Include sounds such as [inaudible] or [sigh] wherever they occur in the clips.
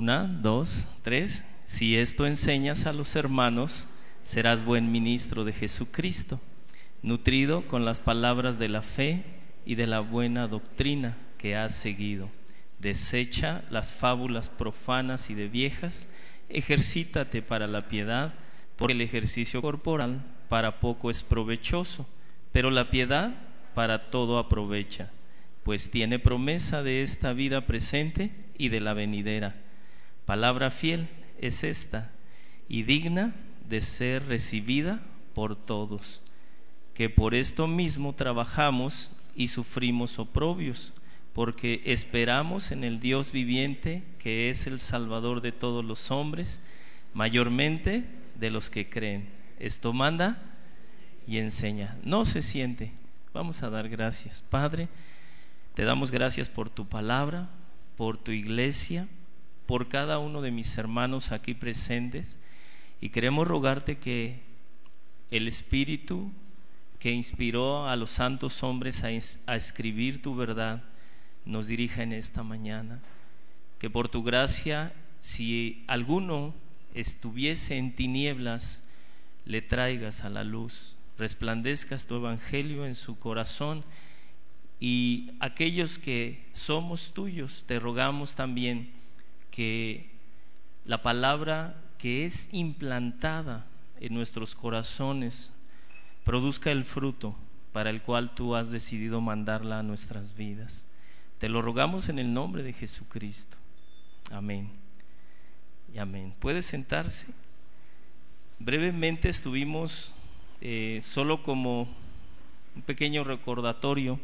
Una, dos, tres. Si esto enseñas a los hermanos, serás buen ministro de Jesucristo, nutrido con las palabras de la fe y de la buena doctrina que has seguido. Desecha las fábulas profanas y de viejas, ejercítate para la piedad, porque el ejercicio corporal para poco es provechoso, pero la piedad para todo aprovecha, pues tiene promesa de esta vida presente y de la venidera. Palabra fiel es esta, y digna de ser recibida por todos, que por esto mismo trabajamos y sufrimos oprobios, porque esperamos en el Dios viviente, que es el Salvador de todos los hombres, mayormente de los que creen. Esto manda y enseña. No se siente. Vamos a dar gracias. Padre, te damos gracias por tu palabra, por tu iglesia, por cada uno de mis hermanos aquí presentes y queremos rogarte que el Espíritu que inspiró a los santos hombres a, escribir tu verdad nos dirija en esta mañana. Que por tu gracia, si alguno estuviese en tinieblas, le traigas a la luz, resplandezcas tu evangelio en su corazón y aquellos que somos tuyos, te rogamos también que la palabra que es implantada en nuestros corazones produzca el fruto para el cual tú has decidido mandarla a nuestras vidas. Te lo rogamos en el nombre de Jesucristo. Amén. Y amén. ¿Puede sentarse? Brevemente estuvimos eh, solo como un pequeño recordatorio.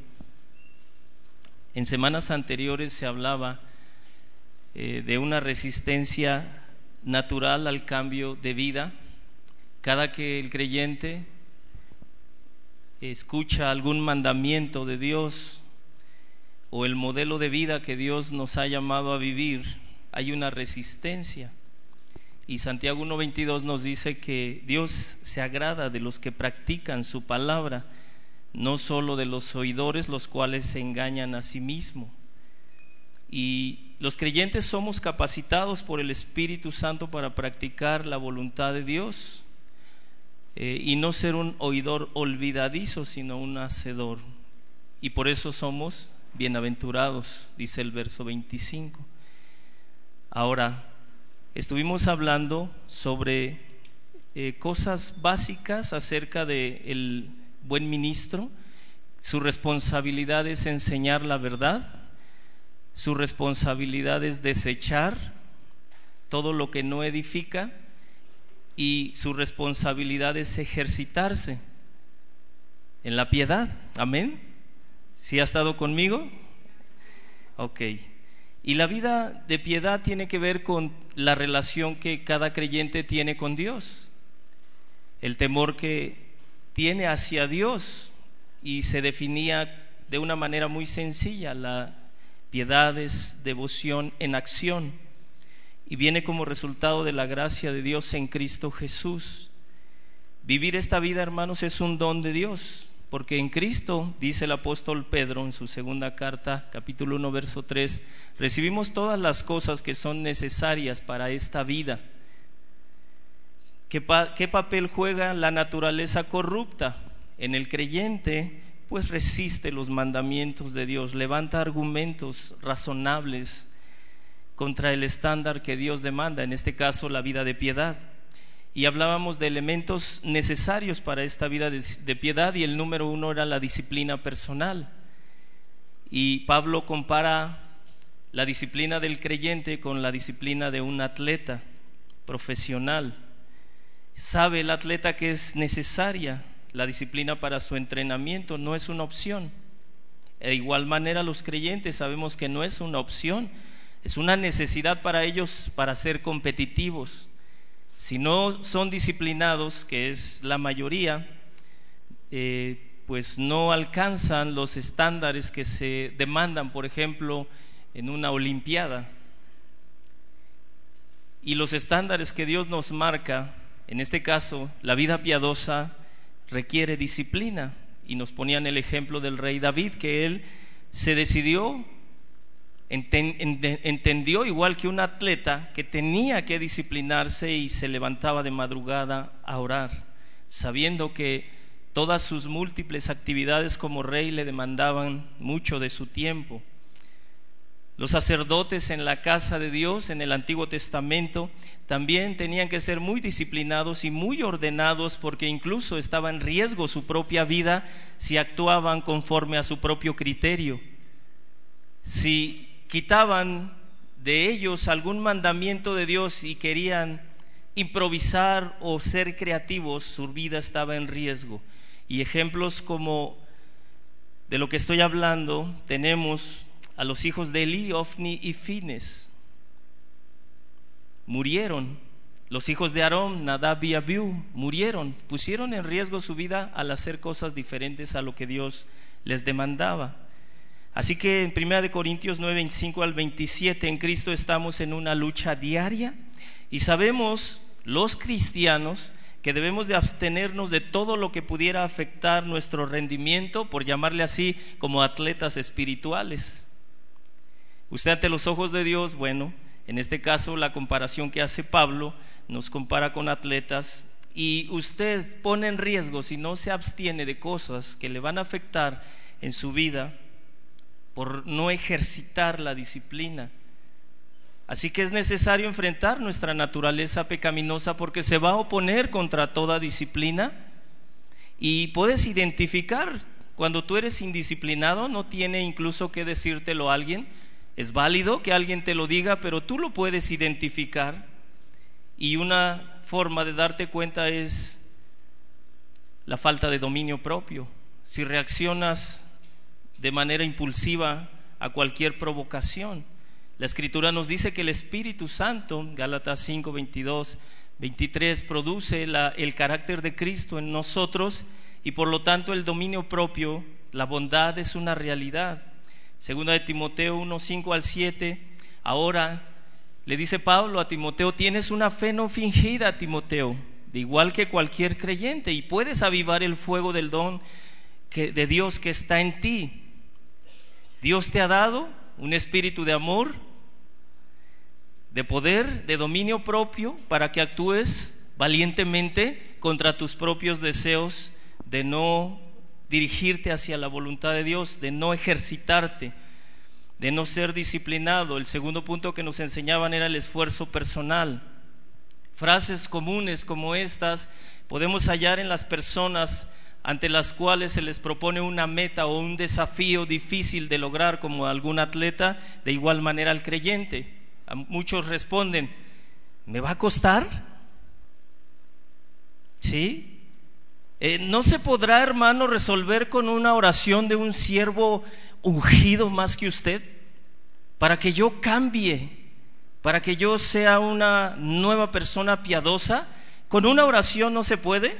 En semanas anteriores se hablaba eh, de una resistencia natural al cambio de vida. Cada que el creyente escucha algún mandamiento de Dios o el modelo de vida que Dios nos ha llamado a vivir, hay una resistencia. Y Santiago 1.22 nos dice que Dios se agrada de los que practican su palabra, no solo de los oidores, los cuales se engañan a sí mismos. Y los creyentes somos capacitados por el Espíritu Santo para practicar la voluntad de Dios eh, y no ser un oidor olvidadizo, sino un hacedor. Y por eso somos bienaventurados, dice el verso 25. Ahora, estuvimos hablando sobre eh, cosas básicas acerca del el buen ministro. Su responsabilidad es enseñar la verdad su responsabilidad es desechar todo lo que no edifica y su responsabilidad es ejercitarse en la piedad. Amén. ¿Sí ha estado conmigo? Ok. Y la vida de piedad tiene que ver con la relación que cada creyente tiene con Dios, el temor que tiene hacia Dios y se definía de una manera muy sencilla la piedades, devoción en acción y viene como resultado de la gracia de Dios en Cristo Jesús. Vivir esta vida, hermanos, es un don de Dios, porque en Cristo, dice el apóstol Pedro en su segunda carta, capítulo 1, verso 3, recibimos todas las cosas que son necesarias para esta vida. ¿Qué, ¿Qué, papel juega la naturaleza corrupta? En el creyente pues resiste los mandamientos de Dios, levanta argumentos razonables contra el estándar que Dios demanda, en este caso la vida de piedad. Y hablábamos de elementos necesarios para esta vida de, piedad y el número uno era la disciplina personal. Y Pablo compara la disciplina del creyente con la disciplina de un atleta profesional. Sabe el atleta que es necesaria la disciplina para su entrenamiento no es una opción. De igual manera los creyentes sabemos que no es una opción, es una necesidad para ellos para ser competitivos. Si no son disciplinados, que es la mayoría, eh, pues no alcanzan los estándares que se demandan, por ejemplo, en una Olimpiada. Y los estándares que Dios nos marca, en este caso, la vida piadosa, requiere disciplina. Y nos ponían el ejemplo del rey David, que él se decidió entendió, igual que un atleta, que tenía que disciplinarse y se levantaba de madrugada a orar, sabiendo que todas sus múltiples actividades como rey le demandaban mucho de su tiempo. Los sacerdotes en la casa de Dios, en el Antiguo Testamento, también tenían que ser muy disciplinados y muy ordenados porque incluso estaba en riesgo su propia vida si actuaban conforme a su propio criterio. Si quitaban de ellos algún mandamiento de Dios y querían improvisar o ser creativos, su vida estaba en riesgo. Y ejemplos como de lo que estoy hablando tenemos a los hijos de Eli, Ofni y Fines. Murieron. Los hijos de Aarón, Nadab y Abiú, murieron, pusieron en riesgo su vida al hacer cosas diferentes a lo que Dios les demandaba. Así que en 1 Corintios 9, 25 al 27, en Cristo estamos en una lucha diaria y sabemos los cristianos que debemos de abstenernos de todo lo que pudiera afectar nuestro rendimiento, por llamarle así, como atletas espirituales. Usted ante los ojos de Dios, bueno, en este caso la comparación que hace Pablo nos compara con atletas y usted pone en riesgo si no se abstiene de cosas que le van a afectar en su vida por no ejercitar la disciplina. Así que es necesario enfrentar nuestra naturaleza pecaminosa porque se va a oponer contra toda disciplina y puedes identificar cuando tú eres indisciplinado, no tiene incluso que decírtelo a alguien, es válido que alguien te lo diga, pero tú lo puedes identificar. Y una forma de darte cuenta es la falta de dominio propio. Si reaccionas de manera impulsiva a cualquier provocación. La escritura nos dice que el Espíritu Santo, Gálatas 5, 22, 23, produce el carácter de Cristo en nosotros y por lo tanto el dominio propio, la bondad es una realidad. Segunda de Timoteo 1, 5 al 7. Ahora le dice Pablo a Timoteo, tienes una fe no fingida, Timoteo, de igual que cualquier creyente, y puedes avivar el fuego del don que, de Dios que está en ti. Dios te ha dado un espíritu de amor, de poder, de dominio propio, para que actúes valientemente contra tus propios deseos de no dirigirte hacia la voluntad de Dios, de no ejercitarte, de no ser disciplinado. El segundo punto que nos enseñaban era el esfuerzo personal. Frases comunes como estas podemos hallar en las personas ante las cuales se les propone una meta o un desafío difícil de lograr como algún atleta, de igual manera al creyente. muchos responden, ¿me va a costar? ¿Sí? Eh, ¿No se podrá, hermano, resolver con una oración de un siervo ungido más que usted? Para que yo cambie, para que yo sea una nueva persona piadosa. ¿Con una oración no se puede?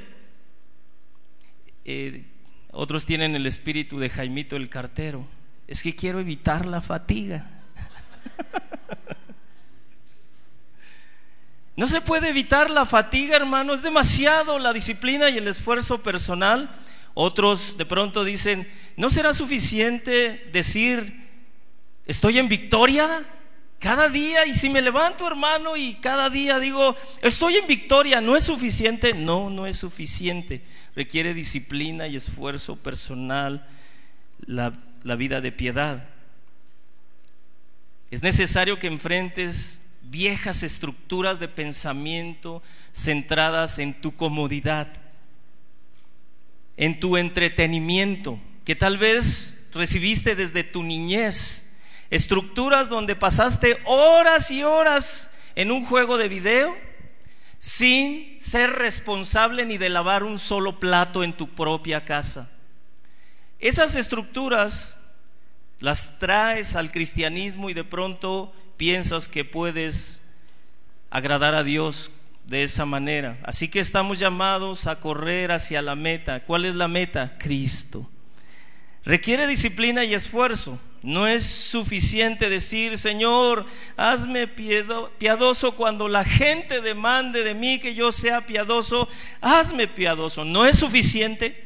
Eh, otros tienen el espíritu de Jaimito el cartero. Es que quiero evitar la fatiga. [laughs] No se puede evitar la fatiga, hermano, es demasiado la disciplina y el esfuerzo personal. Otros de pronto dicen, ¿no será suficiente decir, estoy en victoria cada día? Y si me levanto, hermano, y cada día digo, estoy en victoria, ¿no es suficiente? No, no es suficiente. Requiere disciplina y esfuerzo personal la, la vida de piedad. Es necesario que enfrentes viejas estructuras de pensamiento centradas en tu comodidad, en tu entretenimiento, que tal vez recibiste desde tu niñez, estructuras donde pasaste horas y horas en un juego de video sin ser responsable ni de lavar un solo plato en tu propia casa. Esas estructuras las traes al cristianismo y de pronto piensas que puedes agradar a Dios de esa manera. Así que estamos llamados a correr hacia la meta. ¿Cuál es la meta? Cristo. Requiere disciplina y esfuerzo. No es suficiente decir, Señor, hazme piadoso cuando la gente demande de mí que yo sea piadoso. Hazme piadoso. No es suficiente.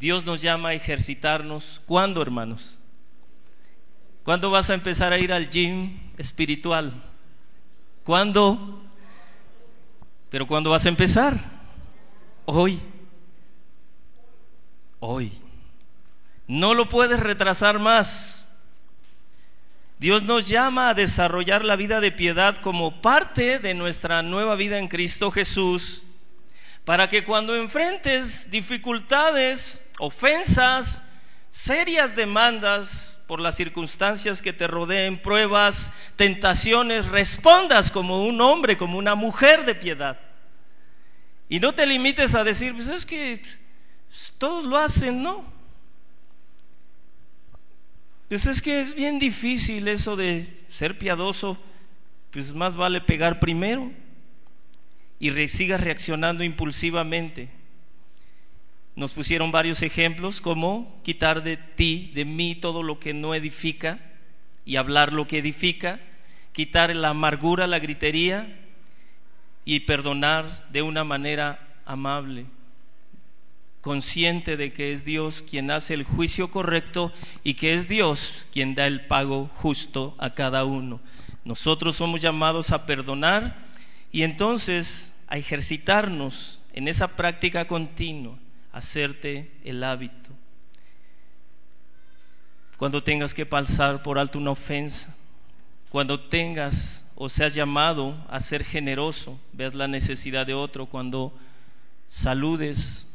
Dios nos llama a ejercitarnos. ¿Cuándo, hermanos? ¿Cuándo vas a empezar a ir al gym espiritual? ¿Cuándo? Pero ¿cuándo vas a empezar? Hoy. Hoy. No lo puedes retrasar más. Dios nos llama a desarrollar la vida de piedad como parte de nuestra nueva vida en Cristo Jesús, para que cuando enfrentes dificultades, ofensas, serias demandas por las circunstancias que te rodeen, pruebas, tentaciones, respondas como un hombre, como una mujer de piedad. Y no te limites a decir, pues es que todos lo hacen, ¿no? Pues es que es bien difícil eso de ser piadoso, pues más vale pegar primero y sigas reaccionando impulsivamente. Nos pusieron varios ejemplos como quitar de ti, de mí, todo lo que no edifica y hablar lo que edifica, quitar la amargura, la gritería y perdonar de una manera amable consciente de que es Dios quien hace el juicio correcto y que es Dios quien da el pago justo a cada uno. Nosotros somos llamados a perdonar y entonces a ejercitarnos en esa práctica continua, hacerte el hábito. Cuando tengas que pasar por alto una ofensa, cuando tengas o seas llamado a ser generoso, veas la necesidad de otro, cuando saludes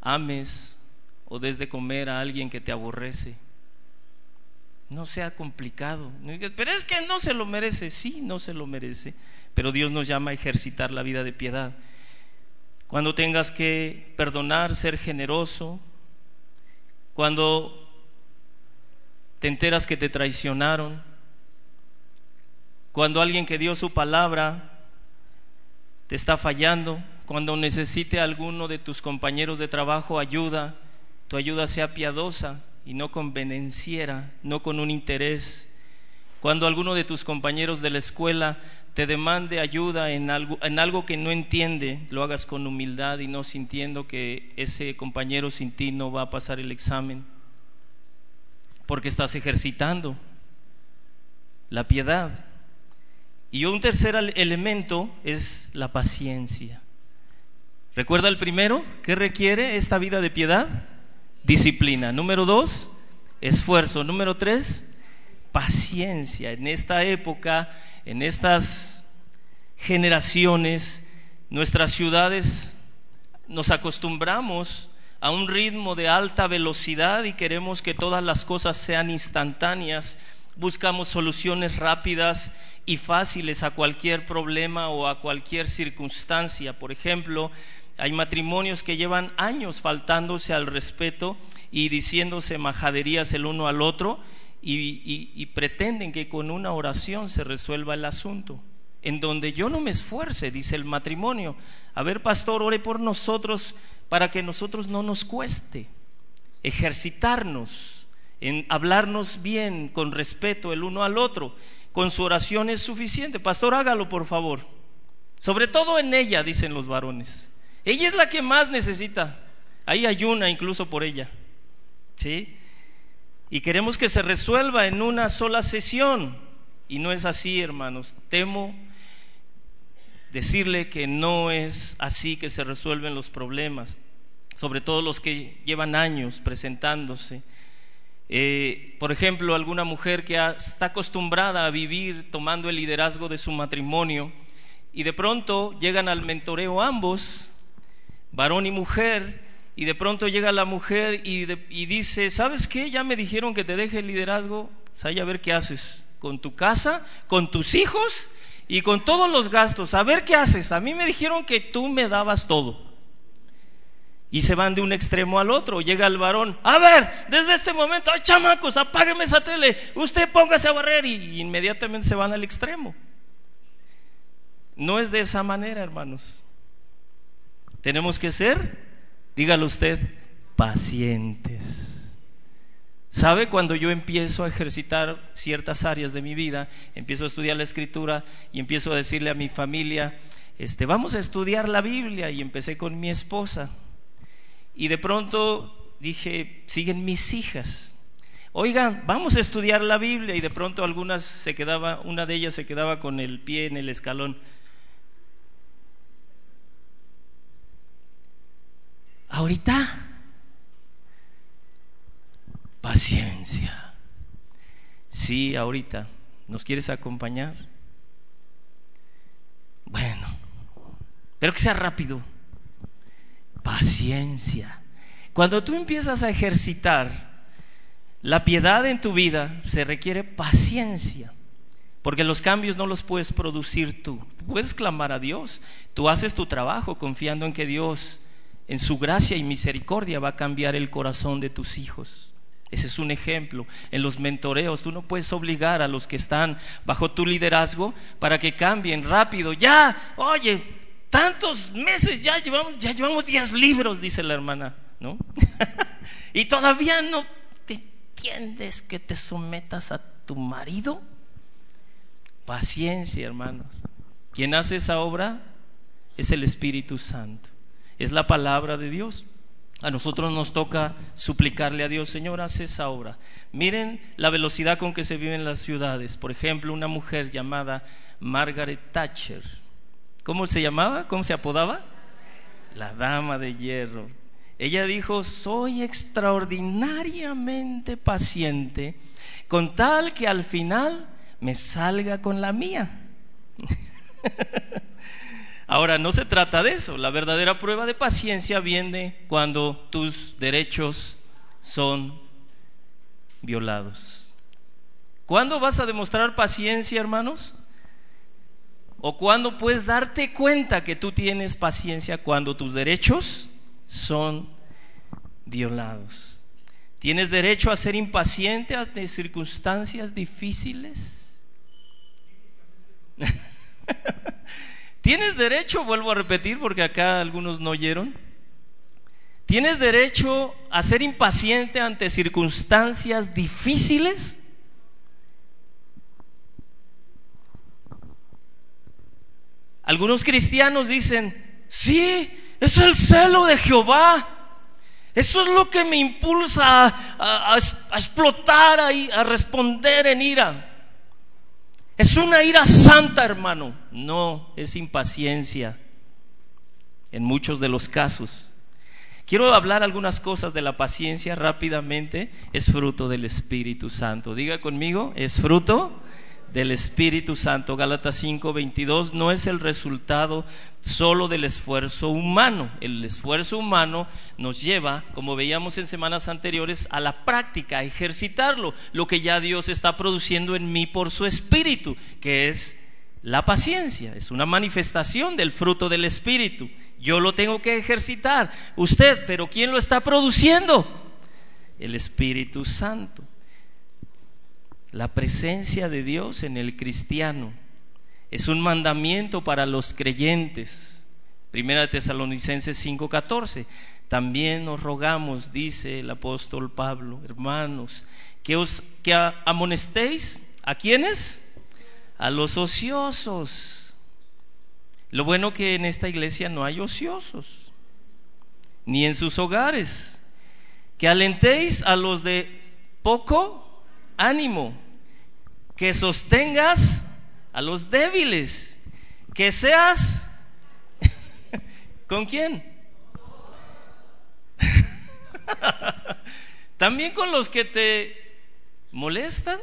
ames o des de comer a alguien que te aborrece. No sea complicado. Pero es que no se lo merece. Sí, no se lo merece. Pero Dios nos llama a ejercitar la vida de piedad. Cuando tengas que perdonar, ser generoso. Cuando te enteras que te traicionaron. Cuando alguien que dio su palabra te está fallando, cuando necesite alguno de tus compañeros de trabajo ayuda, tu ayuda sea piadosa y no convenenciera, no con un interés. Cuando alguno de tus compañeros de la escuela te demande ayuda en algo, en algo que no entiende, lo hagas con humildad y no sintiendo que ese compañero sin ti no va a pasar el examen, porque estás ejercitando la piedad. Y un tercer elemento es la paciencia. ¿Recuerda el primero? ¿Qué requiere esta vida de piedad? Disciplina. Número dos, esfuerzo. Número tres, paciencia. En esta época, en estas generaciones, nuestras ciudades nos acostumbramos a un ritmo de alta velocidad y queremos que todas las cosas sean instantáneas. Buscamos soluciones rápidas y fáciles a cualquier problema o a cualquier circunstancia. Por ejemplo, hay matrimonios que llevan años faltándose al respeto y diciéndose majaderías el uno al otro y, pretenden que con una oración se resuelva el asunto. En donde yo no me esfuerce, dice el matrimonio. A ver, pastor, ore por nosotros para que nosotros no nos cueste ejercitarnos en hablarnos bien, con respeto el uno al otro. Con su oración es suficiente. Pastor, hágalo por favor. Sobre todo en ella, dicen los varones. Ella es la que más necesita. Ahí ayuna incluso por ella. ¿Sí? Y queremos que se resuelva en una sola sesión. Y no es así, hermanos. Temo decirle que no es así que se resuelven los problemas, sobre todo los que llevan años presentándose. Eh, por ejemplo, alguna mujer que está acostumbrada a vivir tomando el liderazgo de su matrimonio y de pronto llegan al mentoreo ambos varón y mujer, y de pronto llega la mujer y, dice, ¿sabes qué? Ya me dijeron que te deje el liderazgo, pues a ver qué haces con tu casa, con tus hijos y con todos los gastos, a ver qué haces. A mí me dijeron que tú me dabas todo. Y se van de un extremo al otro. Llega el varón, a ver, desde este momento, ay chamacos, apágueme esa tele, usted póngase a barrer y inmediatamente se van al extremo. No es de esa manera, hermanos. Tenemos que ser, dígalo usted, pacientes. ¿Sabe cuando yo empiezo a ejercitar ciertas áreas de mi vida, empiezo a estudiar la escritura y empiezo a decirle a mi familia, este, vamos a estudiar la Biblia y empecé con mi esposa. Y de pronto dije, siguen mis hijas. Oigan, vamos a estudiar la Biblia y de pronto algunas se quedaba, una de ellas se quedaba con el pie en el escalón. Ahorita, paciencia. Sí, ahorita. ¿Nos quieres acompañar? Bueno, pero que sea rápido. Paciencia. Cuando tú empiezas a ejercitar la piedad en tu vida, se requiere paciencia. Porque los cambios no los puedes producir tú. Puedes clamar a Dios. Tú haces tu trabajo confiando en que Dios, en su gracia y misericordia, va a cambiar el corazón de tus hijos. Ese es un ejemplo. En los mentoreos tú no puedes obligar a los que están bajo tu liderazgo para que cambien rápido. Ya, oye, tantos meses ya llevamos, ya llevamos 10 libros, dice la hermana, ¿no? [laughs] y todavía no te entiendes que te sometas a tu marido. Paciencia, hermanos. Quien hace esa obra es el Espíritu Santo. Es la palabra de Dios. A nosotros nos toca suplicarle a Dios, Señor, haz esa obra. Miren la velocidad con que se vive en las ciudades. Por ejemplo, una mujer llamada Margaret Thatcher. ¿Cómo se llamaba? ¿Cómo se apodaba? La dama de hierro. Ella dijo, soy extraordinariamente paciente con tal que al final me salga con la mía. [laughs] Ahora, no se trata de eso. La verdadera prueba de paciencia viene cuando tus derechos son violados. ¿Cuándo vas a demostrar paciencia, hermanos? ¿O cuándo puedes darte cuenta que tú tienes paciencia cuando tus derechos son violados? ¿Tienes derecho a ser impaciente ante circunstancias difíciles? [laughs] Tienes derecho, vuelvo a repetir porque acá algunos no oyeron, tienes derecho a ser impaciente ante circunstancias difíciles. Algunos cristianos dicen, sí, es el celo de Jehová. Eso es lo que me impulsa a, explotar, a responder en ira. Es una ira santa, hermano. No, es impaciencia en muchos de los casos. Quiero hablar algunas cosas de la paciencia rápidamente. Es fruto del Espíritu Santo. Diga conmigo, es fruto del Espíritu Santo. Gálatas 5:22 no es el resultado solo del esfuerzo humano. El esfuerzo humano nos lleva, como veíamos en semanas anteriores, a la práctica, a ejercitarlo, lo que ya Dios está produciendo en mí por su Espíritu, que es la paciencia, es una manifestación del fruto del Espíritu. Yo lo tengo que ejercitar, usted, pero ¿quién lo está produciendo? El Espíritu Santo la presencia de Dios en el cristiano. Es un mandamiento para los creyentes. Primera de Tesalonicenses 5:14. También nos rogamos, dice el apóstol Pablo, hermanos, que os que amonestéis a quienes? A los ociosos. Lo bueno que en esta iglesia no hay ociosos, ni en sus hogares. Que alentéis a los de poco ánimo, que sostengas a los débiles, que seas... ¿Con quién? También con los que te molestan,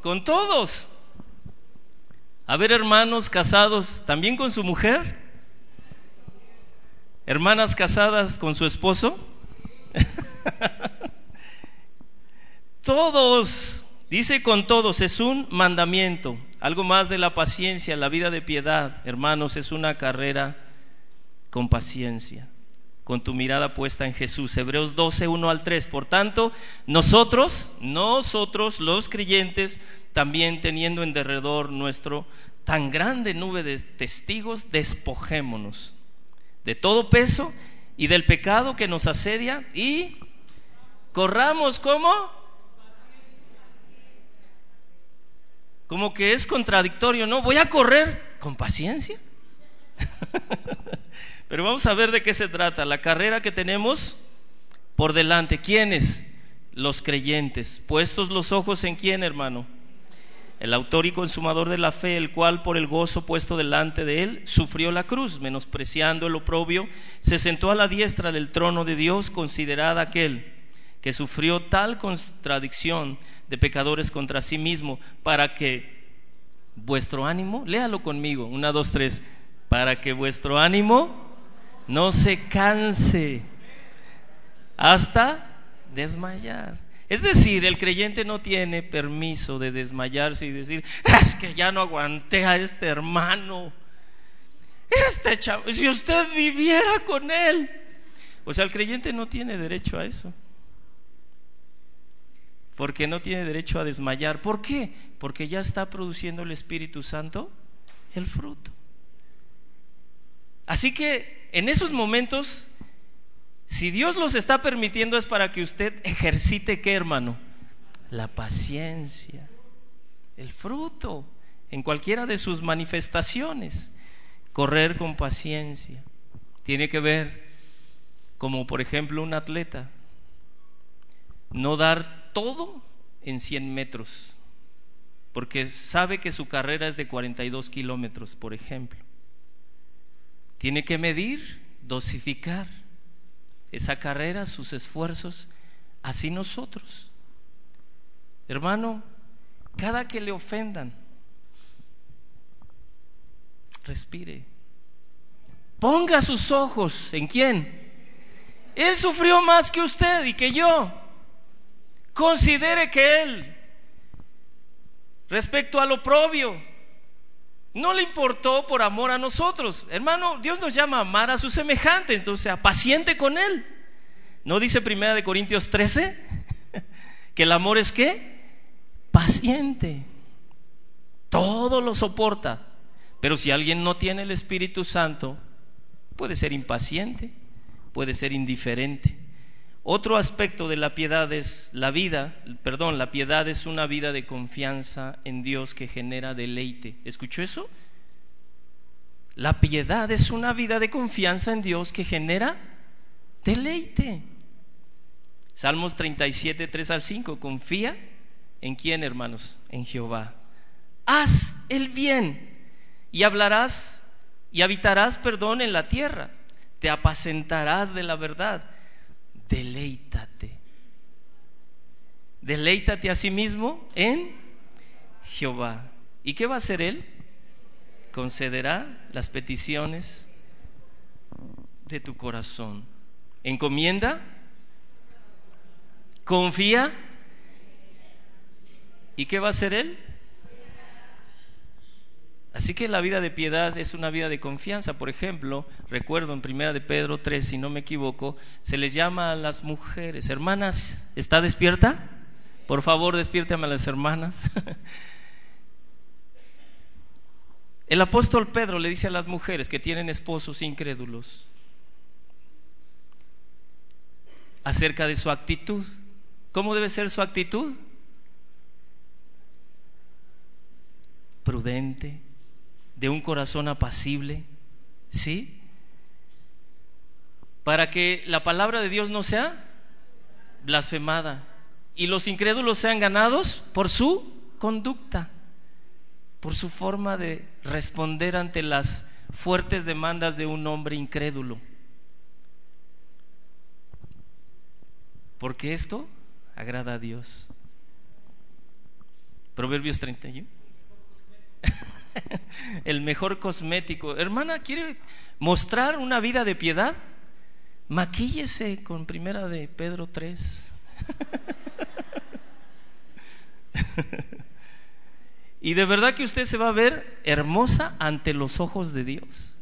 con todos. A ver, hermanos casados, también con su mujer. Hermanas casadas con su esposo. [laughs] Todos, dice con todos, es un mandamiento. Algo más de la paciencia, la vida de piedad, hermanos, es una carrera con paciencia, con tu mirada puesta en Jesús. Hebreos 12, 1 al 3. Por tanto, nosotros, nosotros los creyentes, también teniendo en derredor nuestro tan grande nube de testigos, despojémonos de todo peso y del pecado que nos asedia y corramos como como que es contradictorio, ¿no? Voy a correr con paciencia. [laughs] Pero vamos a ver de qué se trata. La carrera que tenemos por delante. ¿Quiénes? los creyentes, puestos los ojos en quién, hermano? El autor y consumador de la fe, el cual por el gozo puesto delante de él, sufrió la cruz, menospreciando el oprobio, se sentó a la diestra del trono de Dios, considerada aquel que sufrió tal contradicción de pecadores contra sí mismo, para que vuestro ánimo, léalo conmigo, una, dos, tres, para que vuestro ánimo no se canse hasta desmayar. Es decir, el creyente no tiene permiso de desmayarse y decir, es que ya no aguanté a este hermano. Este chavo, si usted viviera con él. O sea, el creyente no tiene derecho a eso. Porque no tiene derecho a desmayar. ¿Por qué? Porque ya está produciendo el Espíritu Santo el fruto. Así que en esos momentos si Dios los está permitiendo es para que usted ejercite qué, hermano? La paciencia, el fruto, en cualquiera de sus manifestaciones. Correr con paciencia. Tiene que ver como por ejemplo un atleta. No dar todo en 100 metros, porque sabe que su carrera es de 42 kilómetros, por ejemplo. Tiene que medir, dosificar esa carrera, sus esfuerzos, así nosotros. Hermano, cada que le ofendan, respire. Ponga sus ojos en quién. Él sufrió más que usted y que yo. Considere que Él, respecto al oprobio, no le importó por amor a nosotros. Hermano, Dios nos llama a amar a su semejante, entonces sea paciente con Él. ¿No dice Primera de Corintios 13? [laughs] que el amor es qué? Paciente. Todo lo soporta. Pero si alguien no tiene el Espíritu Santo, puede ser impaciente, puede ser indiferente. Otro aspecto de la piedad es la vida, perdón, la piedad es una vida de confianza en Dios que genera deleite. ¿Escuchó eso? La piedad es una vida de confianza en Dios que genera deleite. Salmos 37, 3 al 5, confía en quién, hermanos? En Jehová. Haz el bien y hablarás y habitarás, perdón, en la tierra. Te apacentarás de la verdad deleítate. Deleítate a sí mismo en Jehová. ¿Y qué va a hacer Él? Concederá las peticiones de tu corazón. Encomienda, confía. ¿Y qué va a hacer Él? Así que la vida de piedad es una vida de confianza. Por ejemplo, recuerdo en primera de Pedro 3, si no me equivoco, se les llama a las mujeres, hermanas, ¿está despierta? Por favor, despiértame a las hermanas. [laughs] El apóstol Pedro le dice a las mujeres que tienen esposos incrédulos acerca de su actitud. ¿Cómo debe ser su actitud? Prudente, de un corazón apacible, ¿sí? Para que la palabra de Dios no sea blasfemada y los incrédulos sean ganados por su conducta, por su forma de responder ante las fuertes demandas de un hombre incrédulo. Porque esto agrada a Dios. Proverbios 31. [laughs] el mejor cosmético. Hermana, ¿quiere mostrar una vida de piedad? Maquíllese con primera de Pedro 3. [laughs] y de verdad que usted se va a ver hermosa ante los ojos de Dios.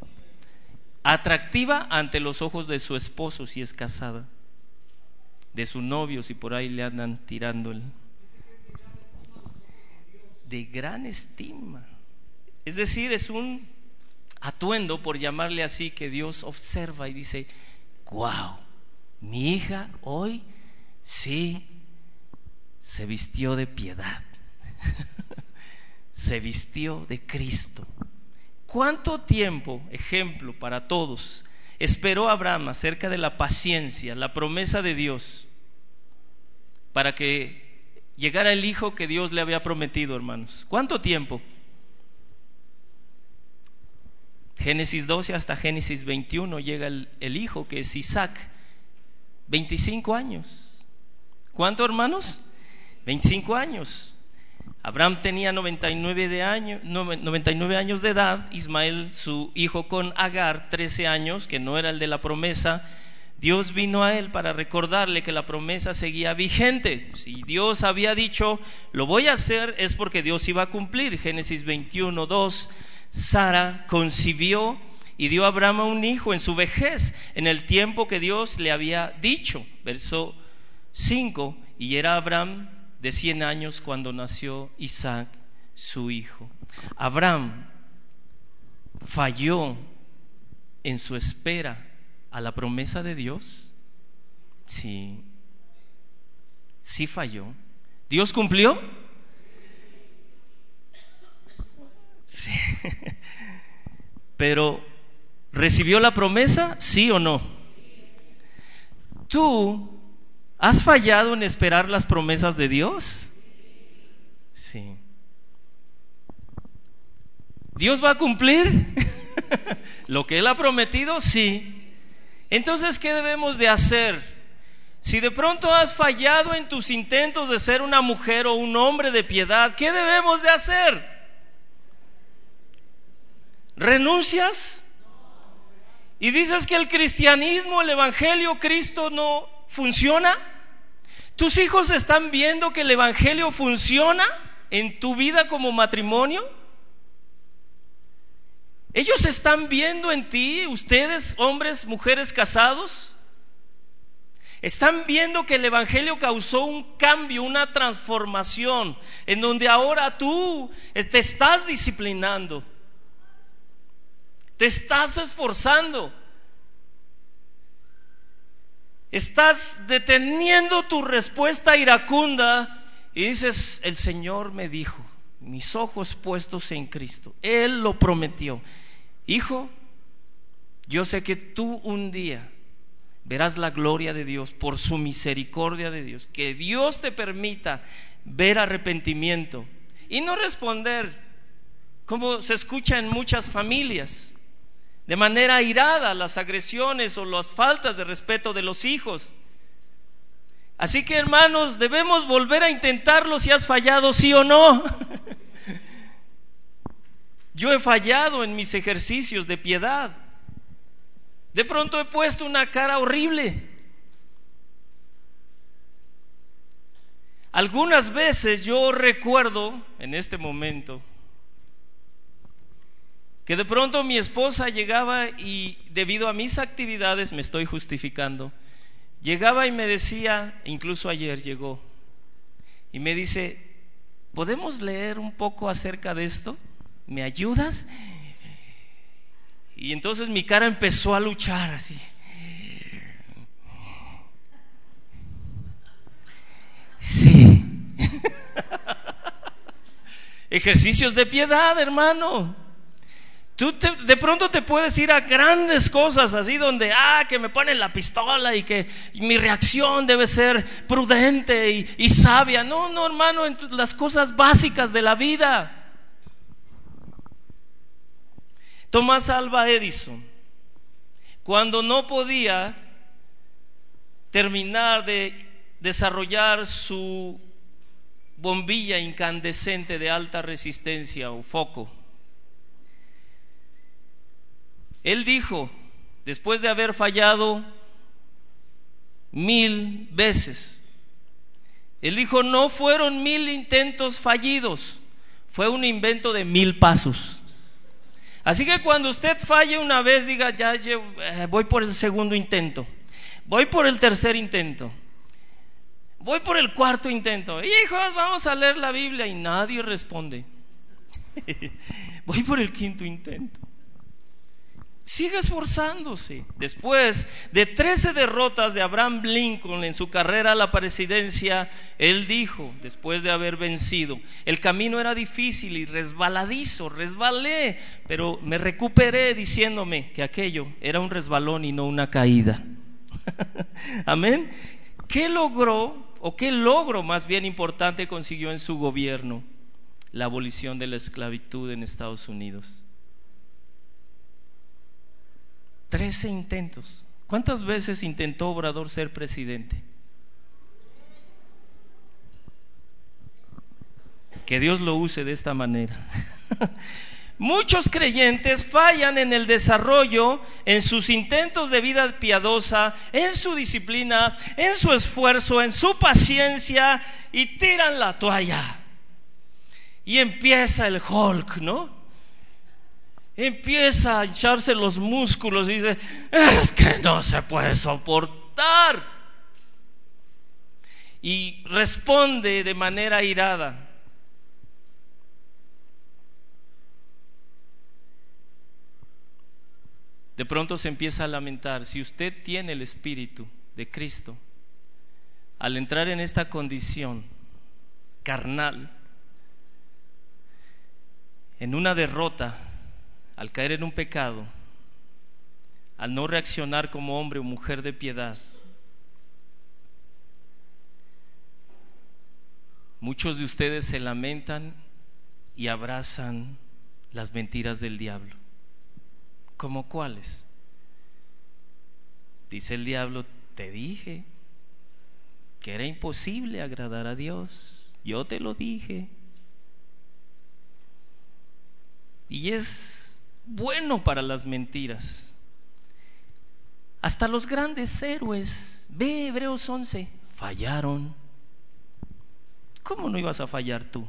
Atractiva ante los ojos de su esposo si es casada. De su novio si por ahí le andan tirando el... De gran estima. Es decir, es un atuendo, por llamarle así, que Dios observa y dice, wow, mi hija hoy sí se vistió de piedad, [laughs] se vistió de Cristo. ¿Cuánto tiempo, ejemplo para todos, esperó Abraham acerca de la paciencia, la promesa de Dios? para que llegara el hijo que Dios le había prometido, hermanos. ¿Cuánto tiempo? Génesis 12 hasta Génesis 21 llega el, hijo que es Isaac. 25 años. ¿Cuánto, hermanos? 25 años. Abraham tenía 99, de años, 99 años de edad, Ismael su hijo con Agar 13 años, que no era el de la promesa. Dios vino a él para recordarle que la promesa seguía vigente. Si Dios había dicho, lo voy a hacer, es porque Dios iba a cumplir. Génesis 21, 2. Sara concibió y dio a Abraham un hijo en su vejez, en el tiempo que Dios le había dicho. Verso 5, y era Abraham de 100 años cuando nació Isaac, su hijo. Abraham falló en su espera a la promesa de Dios. Sí, sí falló. ¿Dios cumplió? Sí. Pero, ¿recibió la promesa? ¿Sí o no? ¿Tú has fallado en esperar las promesas de Dios? Sí. ¿Dios va a cumplir [laughs] lo que Él ha prometido? Sí. Entonces, ¿qué debemos de hacer? Si de pronto has fallado en tus intentos de ser una mujer o un hombre de piedad, ¿qué debemos de hacer? ¿Renuncias? Y dices que el cristianismo, el evangelio, Cristo no funciona. ¿Tus hijos están viendo que el evangelio funciona en tu vida como matrimonio? ¿Ellos están viendo en ti, ustedes, hombres, mujeres casados? Están viendo que el Evangelio causó un cambio, una transformación, en donde ahora tú te estás disciplinando, te estás esforzando. Estás deteniendo tu respuesta iracunda y dices, el Señor me dijo, mis ojos puestos en Cristo, Él lo prometió. Hijo, yo sé que tú un día verás la gloria de Dios por su misericordia de Dios. Que Dios te permita ver arrepentimiento y no responder como se escucha en muchas familias de manera irada las agresiones o las faltas de respeto de los hijos. Así que hermanos, debemos volver a intentarlo si has fallado, sí o no. [laughs] Yo he fallado en mis ejercicios de piedad. De pronto he puesto una cara horrible. Algunas veces yo recuerdo en este momento que de pronto mi esposa llegaba y debido a mis actividades, me estoy justificando, llegaba y me decía, incluso ayer llegó, y me dice, ¿podemos leer un poco acerca de esto? ¿Me ayudas? Y entonces mi cara empezó a luchar así. Sí. [laughs] Ejercicios de piedad, hermano. Tú de pronto te puedes ir a grandes cosas así donde, ah, que me ponen la pistola y que mi reacción debe ser prudente y, y sabia. No, no, hermano, en las cosas básicas de la vida. Tomás Alba Edison, cuando no podía terminar de desarrollar su bombilla incandescente de alta resistencia o foco, él dijo, después de haber fallado mil veces, él dijo, no fueron mil intentos fallidos, fue un invento de mil pasos. Así que cuando usted falle una vez, diga, ya eh, voy por el segundo intento, voy por el tercer intento, voy por el cuarto intento. Hijos, vamos a leer la Biblia y nadie responde. [laughs] voy por el quinto intento. Sigue esforzándose. Después de 13 derrotas de Abraham Lincoln en su carrera a la presidencia, él dijo, después de haber vencido, el camino era difícil y resbaladizo, resbalé, pero me recuperé diciéndome que aquello era un resbalón y no una caída. [laughs] Amén. ¿Qué logró o qué logro más bien importante consiguió en su gobierno? La abolición de la esclavitud en Estados Unidos. Trece intentos. ¿Cuántas veces intentó Obrador ser presidente? Que Dios lo use de esta manera. [laughs] Muchos creyentes fallan en el desarrollo, en sus intentos de vida piadosa, en su disciplina, en su esfuerzo, en su paciencia y tiran la toalla. Y empieza el Hulk, ¿no? Empieza a hincharse los músculos y dice, es que no se puede soportar. Y responde de manera irada. de pronto se empieza a lamentar, si usted tiene el Espíritu de Cristo, al entrar en esta condición carnal, en una derrota, al caer en un pecado, al no reaccionar como hombre o mujer de piedad, muchos de ustedes se lamentan y abrazan las mentiras del diablo. ¿Como cuáles? Dice el diablo, te dije que era imposible agradar a Dios. Yo te lo dije. Y es bueno para las mentiras. Hasta los grandes héroes, ve Hebreos 11, fallaron. ¿Cómo no ibas a fallar tú?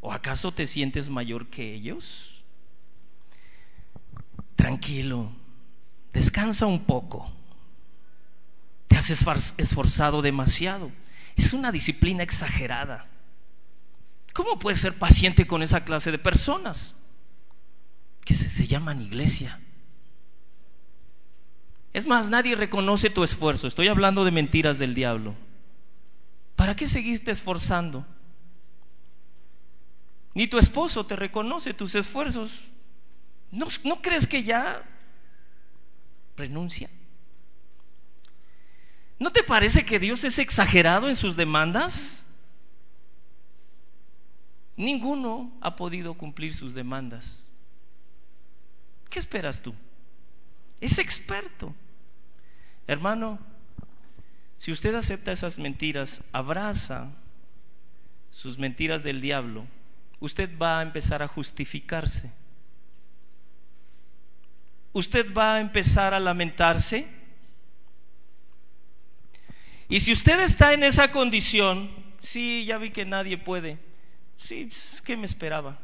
¿O acaso te sientes mayor que ellos? tranquilo, descansa un poco. Te has esforzado demasiado. Es una disciplina exagerada. ¿Cómo puedes ser paciente con esa clase de personas? Que se, llaman iglesia. Es más, nadie reconoce tu esfuerzo. Estoy hablando de mentiras del diablo. ¿Para qué seguiste esforzando? Ni tu esposo te reconoce tus esfuerzos. ¿No, crees que ya renuncia? ¿No te parece que Dios es exagerado en sus demandas? Ninguno ha podido cumplir sus demandas. ¿Qué esperas tú? Es experto. Hermano, si usted acepta esas mentiras, abraza sus mentiras del diablo, usted va a empezar a justificarse usted va a empezar a lamentarse. Y si usted está en esa condición, sí, ya vi que nadie puede. Sí, ¿qué me esperaba?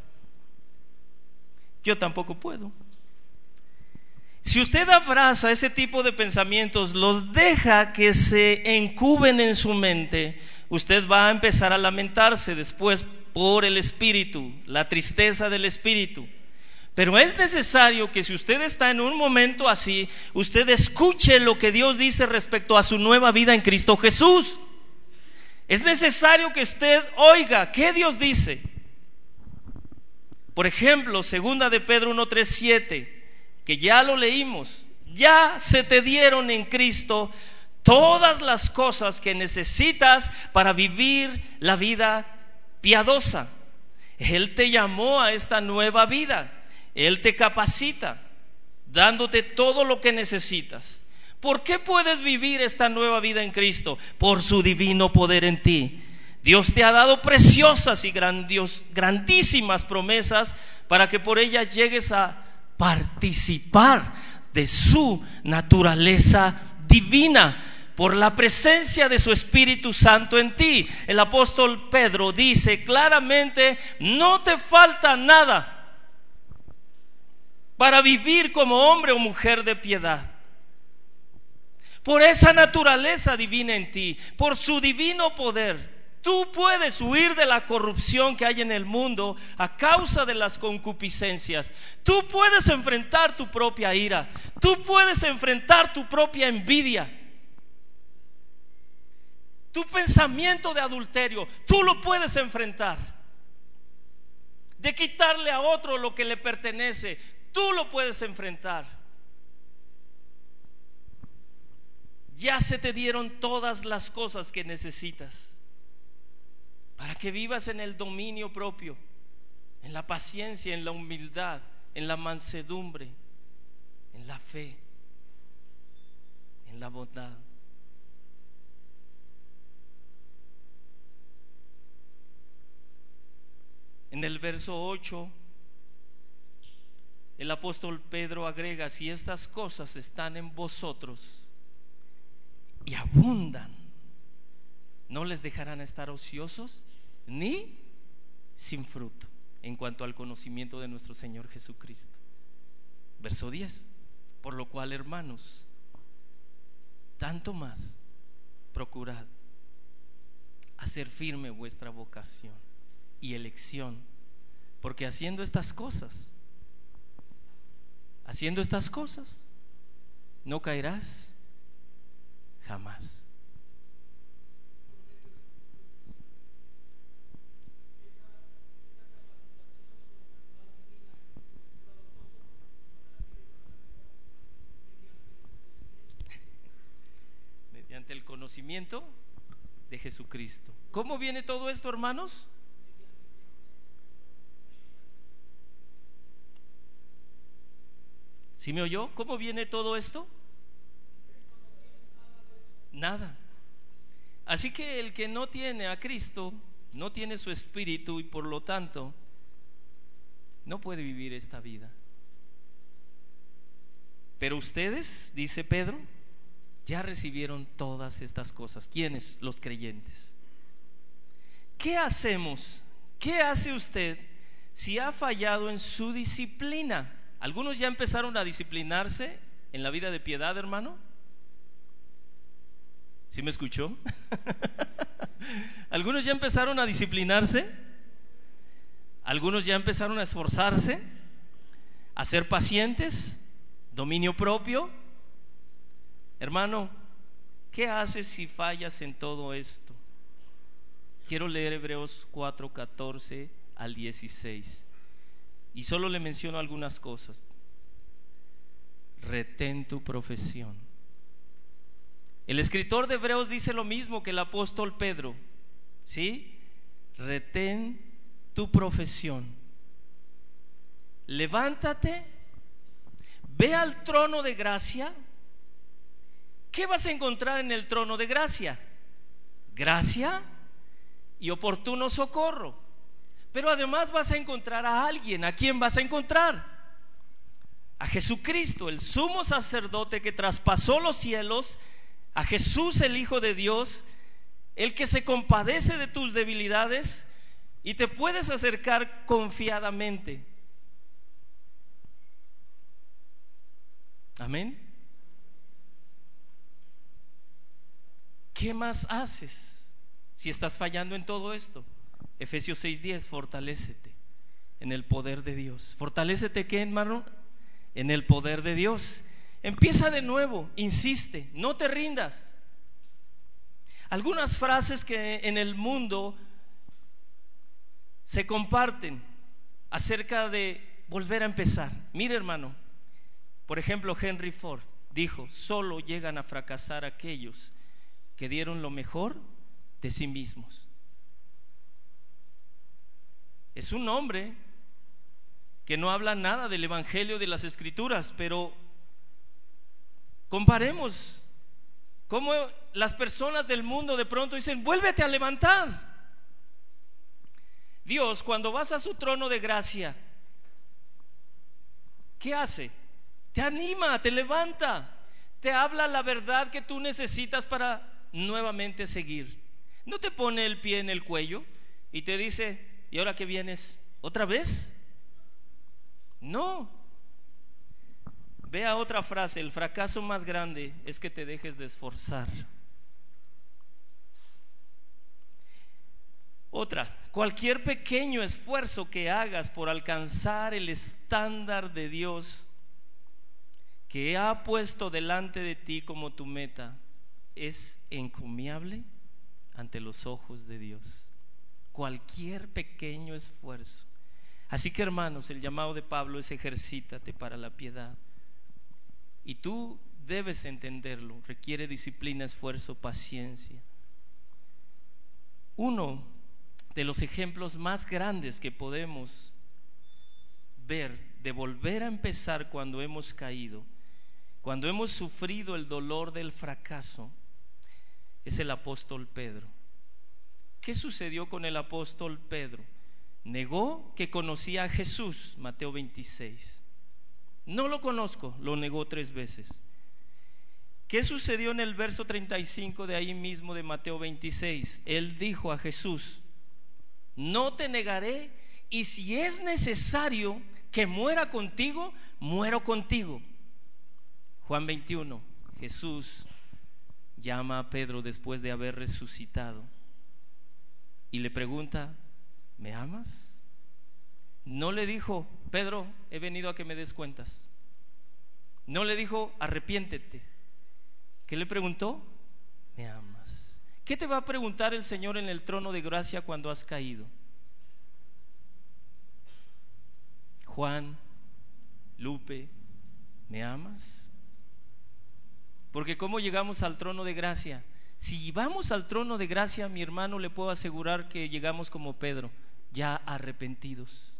Yo tampoco puedo. Si usted abraza ese tipo de pensamientos, los deja que se encuben en su mente, usted va a empezar a lamentarse después por el espíritu, la tristeza del espíritu. Pero es necesario que si usted está en un momento así, usted escuche lo que Dios dice respecto a su nueva vida en Cristo Jesús. Es necesario que usted oiga qué Dios dice. Por ejemplo, segunda de Pedro 1:37, que ya lo leímos, ya se te dieron en Cristo todas las cosas que necesitas para vivir la vida piadosa. Él te llamó a esta nueva vida. Él te capacita, dándote todo lo que necesitas. ¿Por qué puedes vivir esta nueva vida en Cristo? Por su divino poder en ti. Dios te ha dado preciosas y grandísimas promesas para que por ellas llegues a participar de su naturaleza divina por la presencia de su Espíritu Santo en ti. El apóstol Pedro dice claramente, no te falta nada para vivir como hombre o mujer de piedad. Por esa naturaleza divina en ti, por su divino poder, tú puedes huir de la corrupción que hay en el mundo a causa de las concupiscencias. Tú puedes enfrentar tu propia ira, tú puedes enfrentar tu propia envidia. Tu pensamiento de adulterio, tú lo puedes enfrentar. De quitarle a otro lo que le pertenece, Tú lo puedes enfrentar. ya se te dieron todas las cosas que necesitas para que vivas en el dominio propio, en la paciencia, en la humildad, en la mansedumbre, en la fe, en la bondad. En el verso 8, el apóstol Pedro agrega, si estas cosas están en vosotros y abundan, ¿no les dejarán estar ociosos ni sin fruto en cuanto al conocimiento de nuestro Señor Jesucristo? Verso 10, por lo cual hermanos, tanto más procurad hacer firme vuestra vocación y elección. Porque haciendo estas cosas, haciendo estas cosas, no caerás jamás. Mediante el de Jesucristo. ¿Cómo viene todo esto, hermanos? ¿Sí me oyó? ¿Cómo viene todo esto? Nada. Así que el que no tiene a Cristo, no tiene su espíritu y por lo tanto no puede vivir esta vida. Pero ustedes, dice Pedro, ya recibieron todas estas cosas. ¿Quiénes? Los creyentes. ¿Qué hacemos? ¿Qué hace usted si ha fallado en su disciplina? ¿Algunos ya empezaron a disciplinarse en la vida de piedad, hermano? ¿Sí me escuchó? [laughs] ¿Algunos ya empezaron a disciplinarse? ¿Algunos ya empezaron a esforzarse? ¿A ser pacientes? ¿Dominio propio? Hermano, ¿qué haces si fallas en todo esto? Quiero leer Hebreos 4, 14 al 16. Y solo le menciono algunas cosas. Retén tu profesión. El escritor de Hebreos dice lo mismo que el apóstol Pedro. ¿Sí? Retén tu profesión. Levántate, ve al trono de gracia. ¿Qué vas a encontrar en el trono de gracia? Gracia y oportuno socorro. Pero además vas a encontrar a alguien. ¿A quién vas a encontrar? A Jesucristo, el sumo sacerdote que traspasó los cielos, a Jesús el Hijo de Dios, el que se compadece de tus debilidades y te puedes acercar confiadamente. Amén. ¿Qué más haces si estás fallando en todo esto? Efesios 6:10, fortalécete en el poder de Dios. Fortalécete qué, hermano? En el poder de Dios. Empieza de nuevo, insiste, no te rindas. Algunas frases que en el mundo se comparten acerca de volver a empezar. Mire, hermano, por ejemplo, Henry Ford dijo, solo llegan a fracasar aquellos que dieron lo mejor de sí mismos. Es un hombre que no habla nada del Evangelio de las Escrituras, pero comparemos cómo las personas del mundo de pronto dicen, vuélvete a levantar. Dios, cuando vas a su trono de gracia, ¿qué hace? Te anima, te levanta, te habla la verdad que tú necesitas para nuevamente seguir. No te pone el pie en el cuello y te dice, ¿Y ahora que vienes? ¿Otra vez? No. Vea otra frase, el fracaso más grande es que te dejes de esforzar. Otra, cualquier pequeño esfuerzo que hagas por alcanzar el estándar de Dios que ha puesto delante de ti como tu meta es encomiable ante los ojos de Dios cualquier pequeño esfuerzo. Así que hermanos, el llamado de Pablo es ejercítate para la piedad. Y tú debes entenderlo, requiere disciplina, esfuerzo, paciencia. Uno de los ejemplos más grandes que podemos ver de volver a empezar cuando hemos caído, cuando hemos sufrido el dolor del fracaso, es el apóstol Pedro. ¿Qué sucedió con el apóstol Pedro? Negó que conocía a Jesús, Mateo 26. No lo conozco, lo negó tres veces. ¿Qué sucedió en el verso 35 de ahí mismo de Mateo 26? Él dijo a Jesús, no te negaré y si es necesario que muera contigo, muero contigo. Juan 21, Jesús llama a Pedro después de haber resucitado y le pregunta, ¿me amas? No le dijo, Pedro, he venido a que me des cuentas. No le dijo, arrepiéntete. ¿Qué le preguntó? ¿Me amas? ¿Qué te va a preguntar el Señor en el trono de gracia cuando has caído? Juan, Lupe, ¿me amas? Porque ¿cómo llegamos al trono de gracia? Si vamos al trono de gracia, mi hermano, le puedo asegurar que llegamos como Pedro, ya arrepentidos.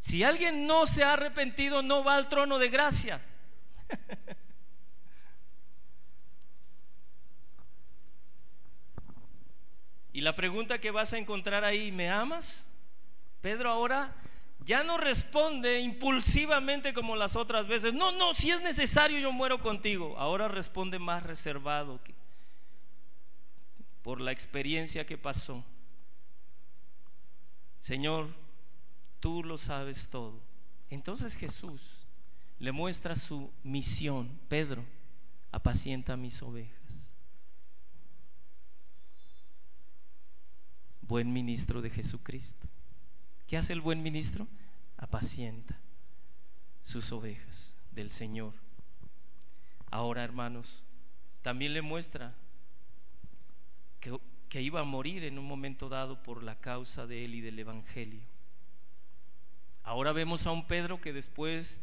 Si alguien no se ha arrepentido, no va al trono de gracia. [laughs] y la pregunta que vas a encontrar ahí, ¿me amas? Pedro ahora ya no responde impulsivamente como las otras veces. No, no, si es necesario yo muero contigo. Ahora responde más reservado que, por la experiencia que pasó. Señor, tú lo sabes todo. Entonces Jesús le muestra su misión. Pedro, apacienta mis ovejas. Buen ministro de Jesucristo. ¿Qué hace el buen ministro? Apacienta sus ovejas del Señor. Ahora, hermanos, también le muestra que, que, iba a morir en un momento dado por la causa de él y del Evangelio. Ahora vemos a un Pedro que después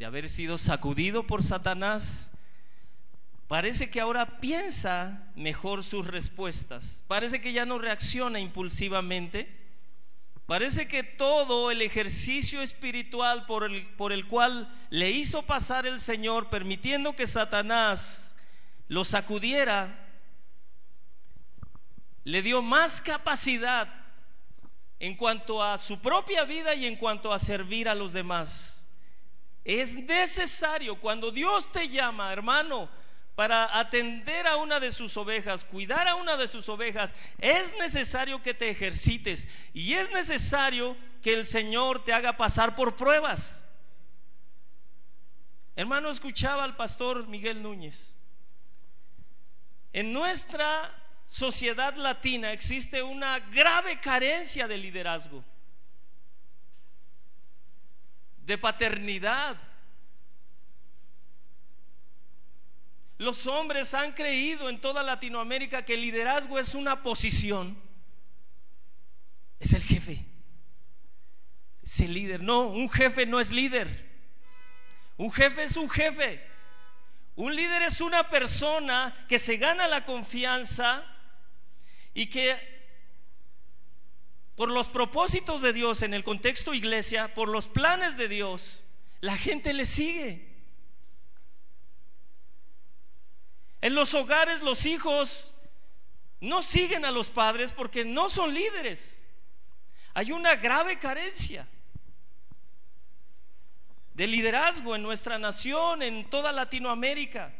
de haber sido sacudido por Satanás, parece que ahora piensa mejor sus respuestas, parece que ya no reacciona impulsivamente Parece que todo el ejercicio espiritual por el, por el cual le hizo pasar el Señor, permitiendo que Satanás lo sacudiera, le dio más capacidad en cuanto a su propia vida y en cuanto a servir a los demás. Es necesario cuando Dios te llama, hermano, para atender a una de sus ovejas, cuidar a una de sus ovejas, es necesario que te ejercites y es necesario que el Señor te haga pasar por pruebas. Hermano, escuchaba al pastor Miguel Núñez. En nuestra sociedad latina existe una grave carencia de liderazgo, de paternidad Los hombres han creído en toda Latinoamérica que el liderazgo es una posición. Es el jefe. Es el líder. No, un jefe no es líder. Un jefe es un jefe. Un líder es una persona que se gana la confianza y que por los propósitos de Dios en el contexto iglesia, por los planes de Dios, la gente le sigue. En los hogares los hijos no siguen a los padres porque no son líderes. Hay una grave carencia de liderazgo en nuestra nación, en toda Latinoamérica.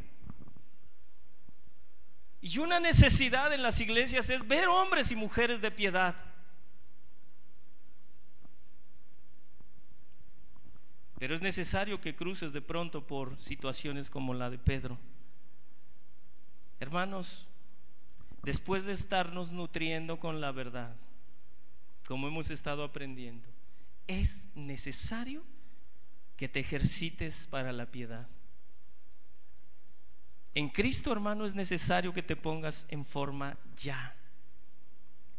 Y una necesidad en las iglesias es ver hombres y mujeres de piedad. Pero es necesario que cruces de pronto por situaciones como la de Pedro. Hermanos, después de estarnos nutriendo con la verdad, como hemos estado aprendiendo, es necesario que te ejercites para la piedad. En Cristo, hermano, es necesario que te pongas en forma ya.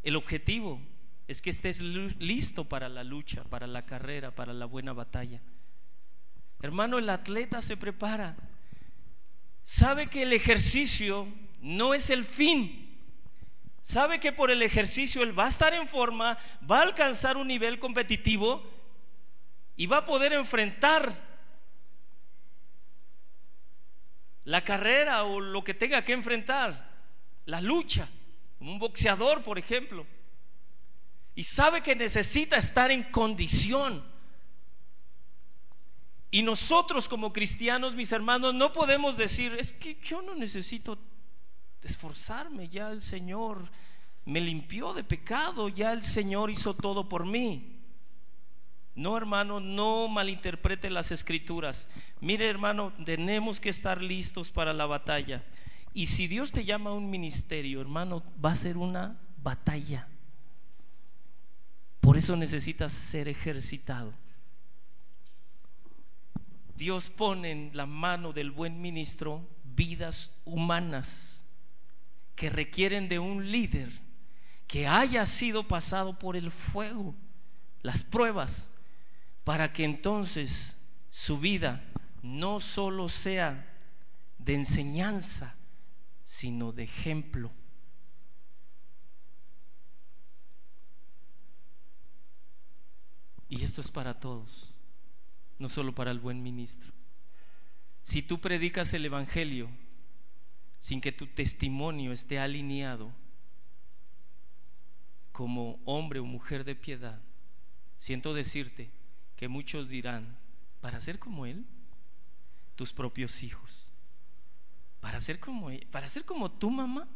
El objetivo es que estés listo para la lucha, para la carrera, para la buena batalla. Hermano, el atleta se prepara. Sabe que el ejercicio no es el fin. Sabe que por el ejercicio él va a estar en forma, va a alcanzar un nivel competitivo y va a poder enfrentar la carrera o lo que tenga que enfrentar, la lucha, como un boxeador, por ejemplo. Y sabe que necesita estar en condición. Y nosotros como cristianos, mis hermanos, no podemos decir, es que yo no necesito esforzarme, ya el Señor me limpió de pecado, ya el Señor hizo todo por mí. No, hermano, no malinterprete las escrituras. Mire, hermano, tenemos que estar listos para la batalla. Y si Dios te llama a un ministerio, hermano, va a ser una batalla. Por eso necesitas ser ejercitado. Dios pone en la mano del buen ministro vidas humanas que requieren de un líder que haya sido pasado por el fuego, las pruebas, para que entonces su vida no solo sea de enseñanza, sino de ejemplo. Y esto es para todos, no solo para el buen ministro. Si tú predicas el Evangelio sin que tu testimonio esté alineado como hombre o mujer de piedad, siento decirte, que muchos dirán, para ser como Él, tus propios hijos, para ser como Él, para ser como tu mamá.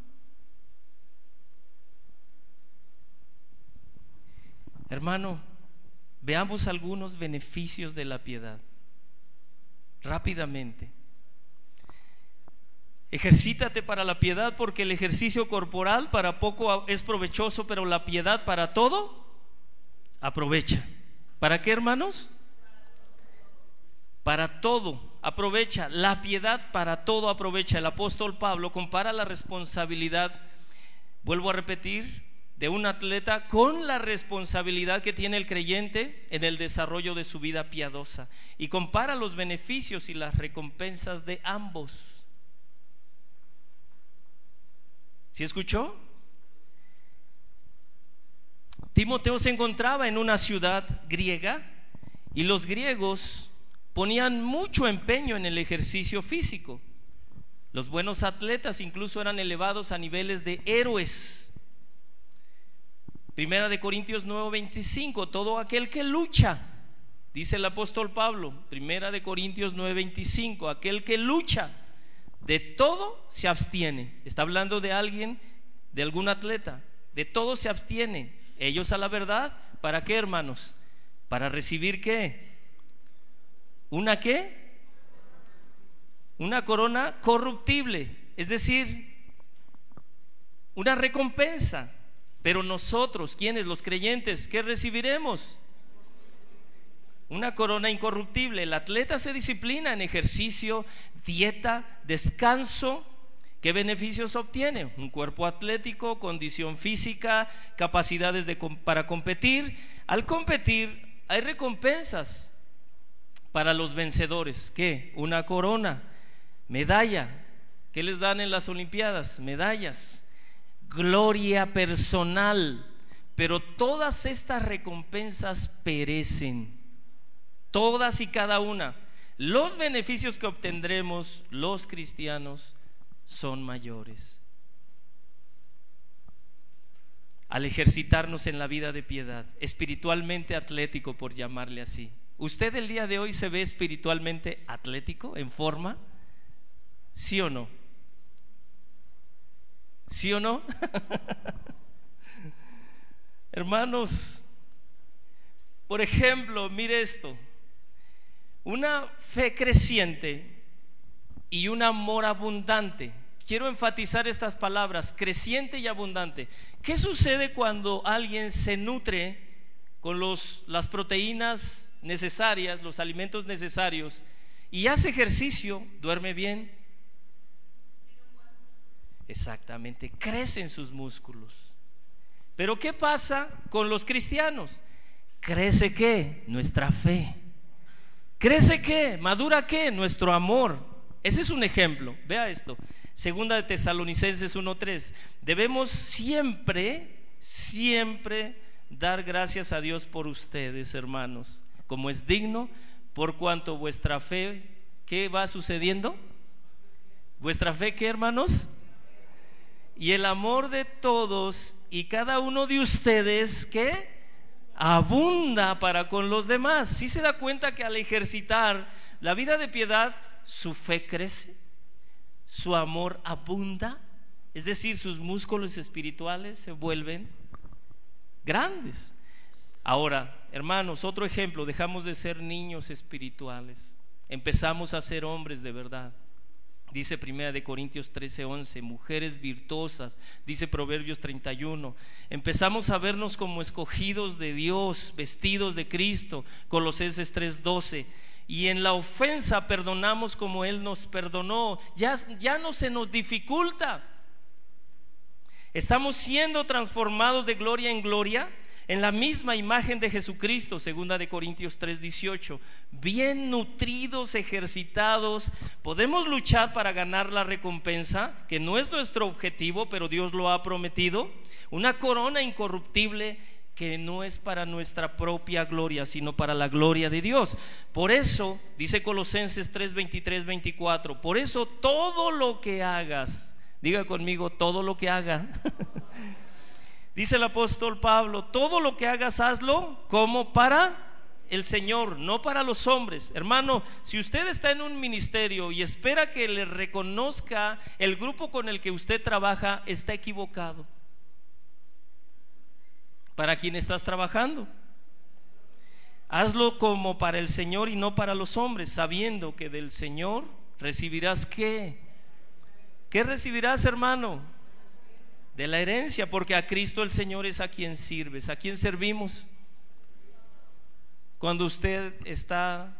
Hermano, veamos algunos beneficios de la piedad rápidamente. Ejercítate para la piedad porque el ejercicio corporal para poco es provechoso, pero la piedad para todo aprovecha. ¿Para qué, hermanos? Para todo aprovecha. La piedad para todo aprovecha. El apóstol Pablo compara la responsabilidad, vuelvo a repetir, de un atleta con la responsabilidad que tiene el creyente en el desarrollo de su vida piadosa. Y compara los beneficios y las recompensas de ambos. ¿Sí escuchó? Timoteo se encontraba en una ciudad griega y los griegos ponían mucho empeño en el ejercicio físico. Los buenos atletas incluso eran elevados a niveles de héroes. Primera de Corintios 9:25, todo aquel que lucha, dice el apóstol Pablo, Primera de Corintios 9:25, aquel que lucha, de todo se abstiene. Está hablando de alguien, de algún atleta, de todo se abstiene ellos a la verdad, ¿para qué, hermanos? Para recibir qué? ¿Una qué? Una corona corruptible, es decir, una recompensa. Pero nosotros, quienes, los creyentes, ¿qué recibiremos? Una corona incorruptible. El atleta se disciplina en ejercicio, dieta, descanso, ¿Qué beneficios obtiene? Un cuerpo atlético, condición física, capacidades de, para competir. Al competir hay recompensas para los vencedores. ¿Qué? Una corona, medalla. ¿Qué les dan en las Olimpiadas? Medallas. Gloria personal. Pero todas estas recompensas perecen. Todas y cada una. Los beneficios que obtendremos los cristianos son mayores. Al ejercitarnos en la vida de piedad, espiritualmente atlético por llamarle así. ¿Usted el día de hoy se ve espiritualmente atlético, en forma? ¿Sí o no? ¿Sí o no? Hermanos, por ejemplo, mire esto. Una fe creciente y un amor abundante. Quiero enfatizar estas palabras, creciente y abundante. ¿Qué sucede cuando alguien se nutre con los, las proteínas necesarias, los alimentos necesarios, y hace ejercicio, duerme bien? Exactamente, crecen sus músculos. Pero ¿qué pasa con los cristianos? ¿Crece qué? Nuestra fe. ¿Crece qué? ¿Madura qué? Nuestro amor. Ese es un ejemplo. Vea esto. Segunda de Tesalonicenses 1.3. Debemos siempre, siempre dar gracias a Dios por ustedes, hermanos, como es digno, por cuanto vuestra fe, ¿qué va sucediendo? ¿Vuestra fe qué, hermanos? Y el amor de todos y cada uno de ustedes, ¿qué? Abunda para con los demás. Si se da cuenta que al ejercitar la vida de piedad, su fe crece, su amor abunda, es decir, sus músculos espirituales se vuelven grandes. Ahora, hermanos, otro ejemplo, dejamos de ser niños espirituales, empezamos a ser hombres de verdad. Dice Primera de Corintios 13, 11, mujeres virtuosas, dice Proverbios 31. Empezamos a vernos como escogidos de Dios, vestidos de Cristo, Colosenses 3, 12 y en la ofensa perdonamos como Él nos perdonó. Ya, ya no se nos dificulta. Estamos siendo transformados de gloria en gloria en la misma imagen de Jesucristo, segunda de Corintios 3:18, bien nutridos, ejercitados, podemos luchar para ganar la recompensa, que no es nuestro objetivo, pero Dios lo ha prometido, una corona incorruptible que no es para nuestra propia gloria, sino para la gloria de Dios. Por eso, dice Colosenses 3, 23, 24, por eso todo lo que hagas, diga conmigo, todo lo que haga, [laughs] dice el apóstol Pablo, todo lo que hagas, hazlo como para el Señor, no para los hombres. Hermano, si usted está en un ministerio y espera que le reconozca el grupo con el que usted trabaja, está equivocado para quien estás trabajando. Hazlo como para el Señor y no para los hombres, sabiendo que del Señor recibirás qué. ¿Qué recibirás, hermano? De la herencia, porque a Cristo el Señor es a quien sirves. ¿A quien servimos? Cuando usted está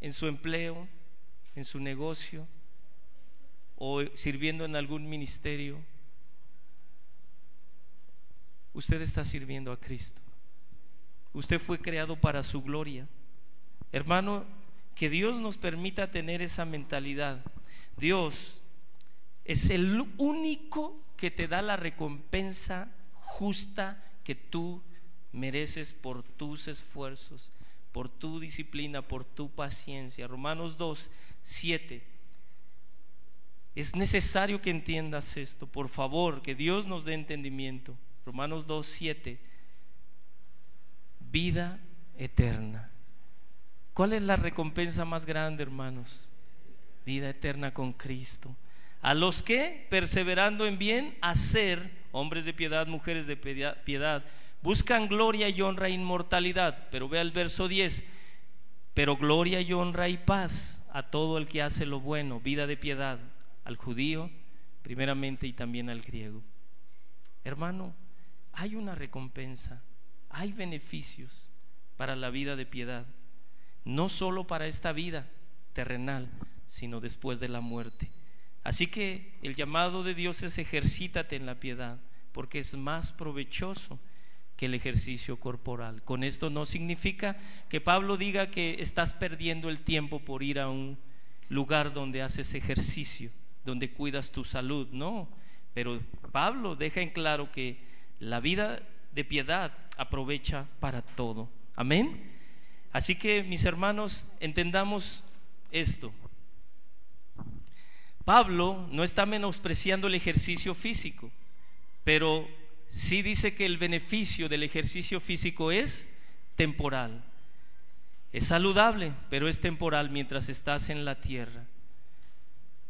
en su empleo, en su negocio o sirviendo en algún ministerio, usted está sirviendo a Cristo. Usted fue creado para su gloria. Hermano, que Dios nos permita tener esa mentalidad. Dios es el único que te da la recompensa justa que tú mereces por tus esfuerzos, por tu disciplina, por tu paciencia. Romanos 2, 7. Es necesario que entiendas esto, por favor, que Dios nos dé entendimiento. Romanos 2, 7. Vida eterna. ¿Cuál es la recompensa más grande, hermanos? Vida eterna con Cristo. A los que, perseverando en bien, hacer, hombres de piedad, mujeres de piedad, buscan gloria y honra e inmortalidad. Pero vea el verso 10. Pero gloria y honra y paz a todo el que hace lo bueno, vida de piedad, al judío primeramente y también al griego. Hermano, hay una recompensa, hay beneficios para la vida de piedad, no solo para esta vida terrenal, sino después de la muerte. Así que el llamado de Dios es ejercítate en la piedad, porque es más provechoso que el ejercicio corporal. Con esto no significa que Pablo diga que estás perdiendo el tiempo por ir a un lugar donde haces ejercicio, donde cuidas tu salud, no. Pero Pablo deja en claro que la vida de piedad aprovecha para todo. Amén. Así que mis hermanos, entendamos esto. Pablo no está menospreciando el ejercicio físico, pero sí dice que el beneficio del ejercicio físico es temporal. Es saludable, pero es temporal mientras estás en la tierra.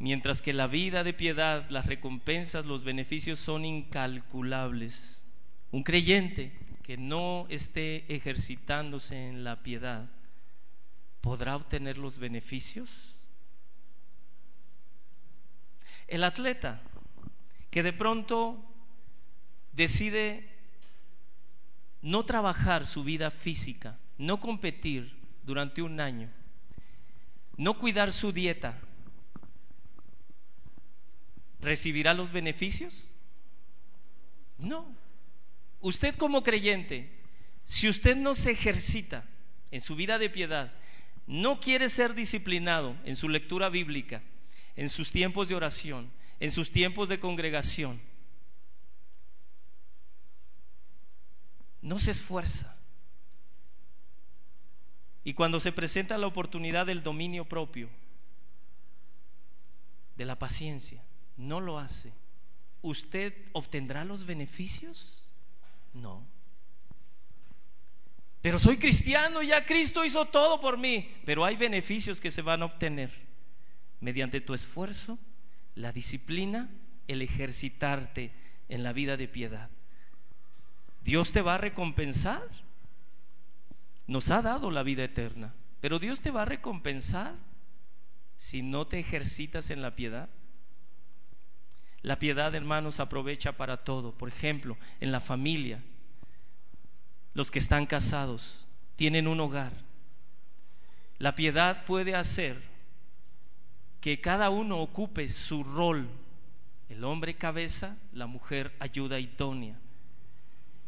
Mientras que la vida de piedad, las recompensas, los beneficios son incalculables. Un creyente que no esté ejercitándose en la piedad, ¿podrá obtener los beneficios? El atleta que de pronto decide no trabajar su vida física, no competir durante un año, no cuidar su dieta, ¿recibirá los beneficios? No. Usted como creyente, si usted no se ejercita en su vida de piedad, no quiere ser disciplinado en su lectura bíblica, en sus tiempos de oración, en sus tiempos de congregación, no se esfuerza. Y cuando se presenta la oportunidad del dominio propio, de la paciencia, no lo hace, ¿usted obtendrá los beneficios? No. Pero soy cristiano, ya Cristo hizo todo por mí. Pero hay beneficios que se van a obtener mediante tu esfuerzo, la disciplina, el ejercitarte en la vida de piedad. Dios te va a recompensar. Nos ha dado la vida eterna, pero Dios te va a recompensar si no te ejercitas en la piedad. La piedad, hermanos, aprovecha para todo. Por ejemplo, en la familia, los que están casados tienen un hogar. La piedad puede hacer que cada uno ocupe su rol. El hombre cabeza, la mujer ayuda idónea.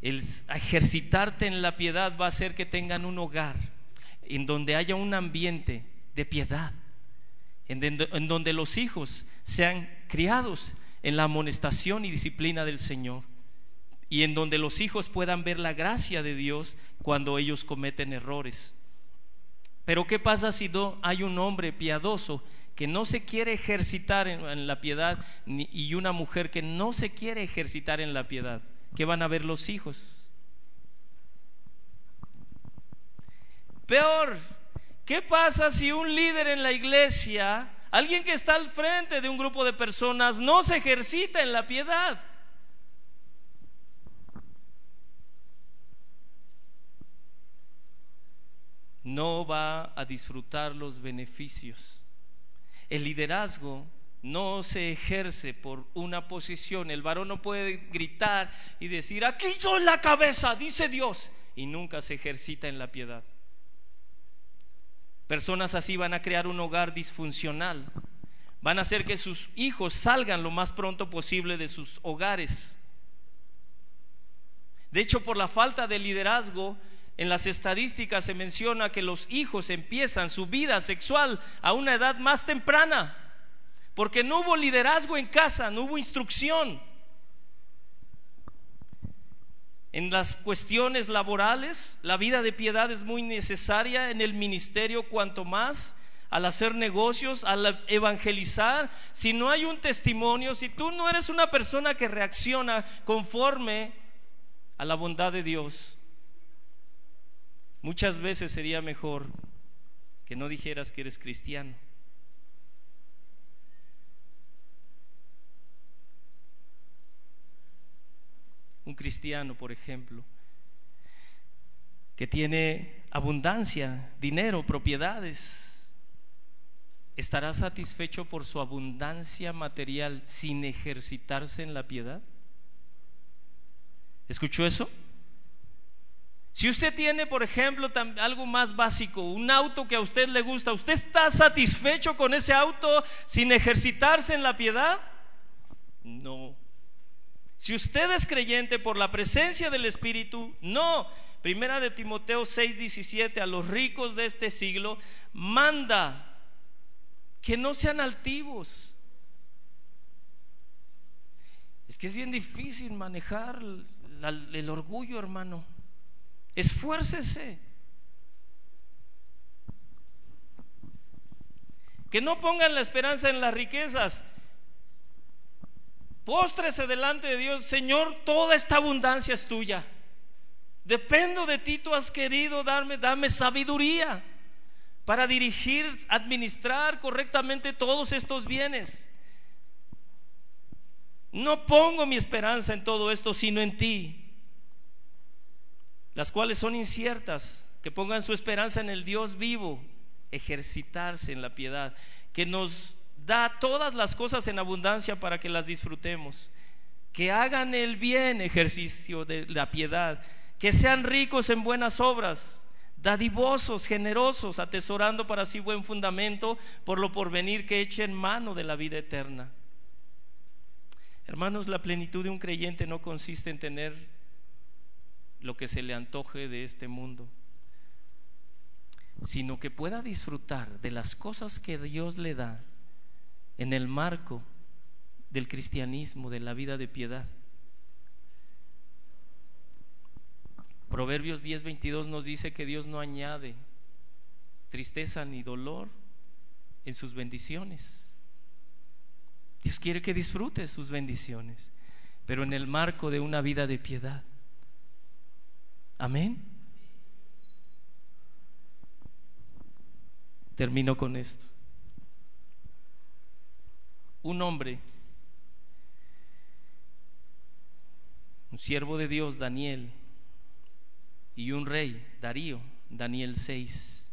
El ejercitarte en la piedad va a hacer que tengan un hogar en donde haya un ambiente de piedad, en donde los hijos sean criados en la amonestación y disciplina del Señor y en donde los hijos puedan ver la gracia de Dios cuando ellos cometen errores. Pero ¿qué pasa si no hay un hombre piadoso que no se quiere ejercitar en, la piedad y una mujer que no se quiere ejercitar en la piedad? ¿Qué van a ver los hijos? Peor, ¿qué pasa si un líder en la iglesia, alguien que está al frente de un grupo de personas, no se ejercita en la piedad? no va a disfrutar los beneficios. El liderazgo no se ejerce por una posición. El varón no puede gritar y decir, aquí soy la cabeza, dice Dios, y nunca se ejercita en la piedad. Personas así van a crear un hogar disfuncional. Van a hacer que sus hijos salgan lo más pronto posible de sus hogares. De hecho, por la falta de liderazgo, en las estadísticas se menciona que los hijos empiezan su vida sexual a una edad más temprana, porque no hubo liderazgo en casa, no hubo instrucción. En las cuestiones laborales, la vida de piedad es muy necesaria en el ministerio, cuanto más al hacer negocios, al evangelizar. Si no hay un testimonio, si tú no eres una persona que reacciona conforme a la bondad de Dios, Muchas veces sería mejor que no dijeras que eres cristiano. Un cristiano, por ejemplo, que tiene abundancia, dinero, propiedades, ¿estará satisfecho por su abundancia material sin ejercitarse en la piedad? ¿Escuchó eso? Si usted tiene, por ejemplo, algo más básico, un auto que a usted le gusta, ¿usted está satisfecho con ese auto sin ejercitarse en la piedad? No. Si usted es creyente por la presencia del Espíritu, no. Primera de Timoteo 6:17 a los ricos de este siglo manda que no sean altivos. Es que es bien difícil manejar el orgullo, hermano. Esfuércese. Que no pongan la esperanza en las riquezas. Póstrese delante de Dios, Señor, toda esta abundancia es tuya. Dependo de ti, tú has querido darme, dame sabiduría para dirigir, administrar correctamente todos estos bienes. No pongo mi esperanza en todo esto, sino en ti las cuales son inciertas, que pongan su esperanza en el Dios vivo, ejercitarse en la piedad, que nos da todas las cosas en abundancia para que las disfrutemos, que hagan el bien ejercicio de la piedad, que sean ricos en buenas obras, dadivosos, generosos, atesorando para sí buen fundamento por lo porvenir que echen mano de la vida eterna. Hermanos, la plenitud de un creyente no consiste en tener lo que se le antoje de este mundo. sino que pueda disfrutar de las cosas que Dios le da en el marco del cristianismo, de la vida de piedad. Proverbios 10:22 nos dice que Dios no añade tristeza ni dolor en sus bendiciones. Dios quiere que disfrute sus bendiciones, pero en el marco de una vida de piedad. Amén. Termino con esto. Un hombre, un siervo de Dios, Daniel, y un rey, Darío, Daniel 6.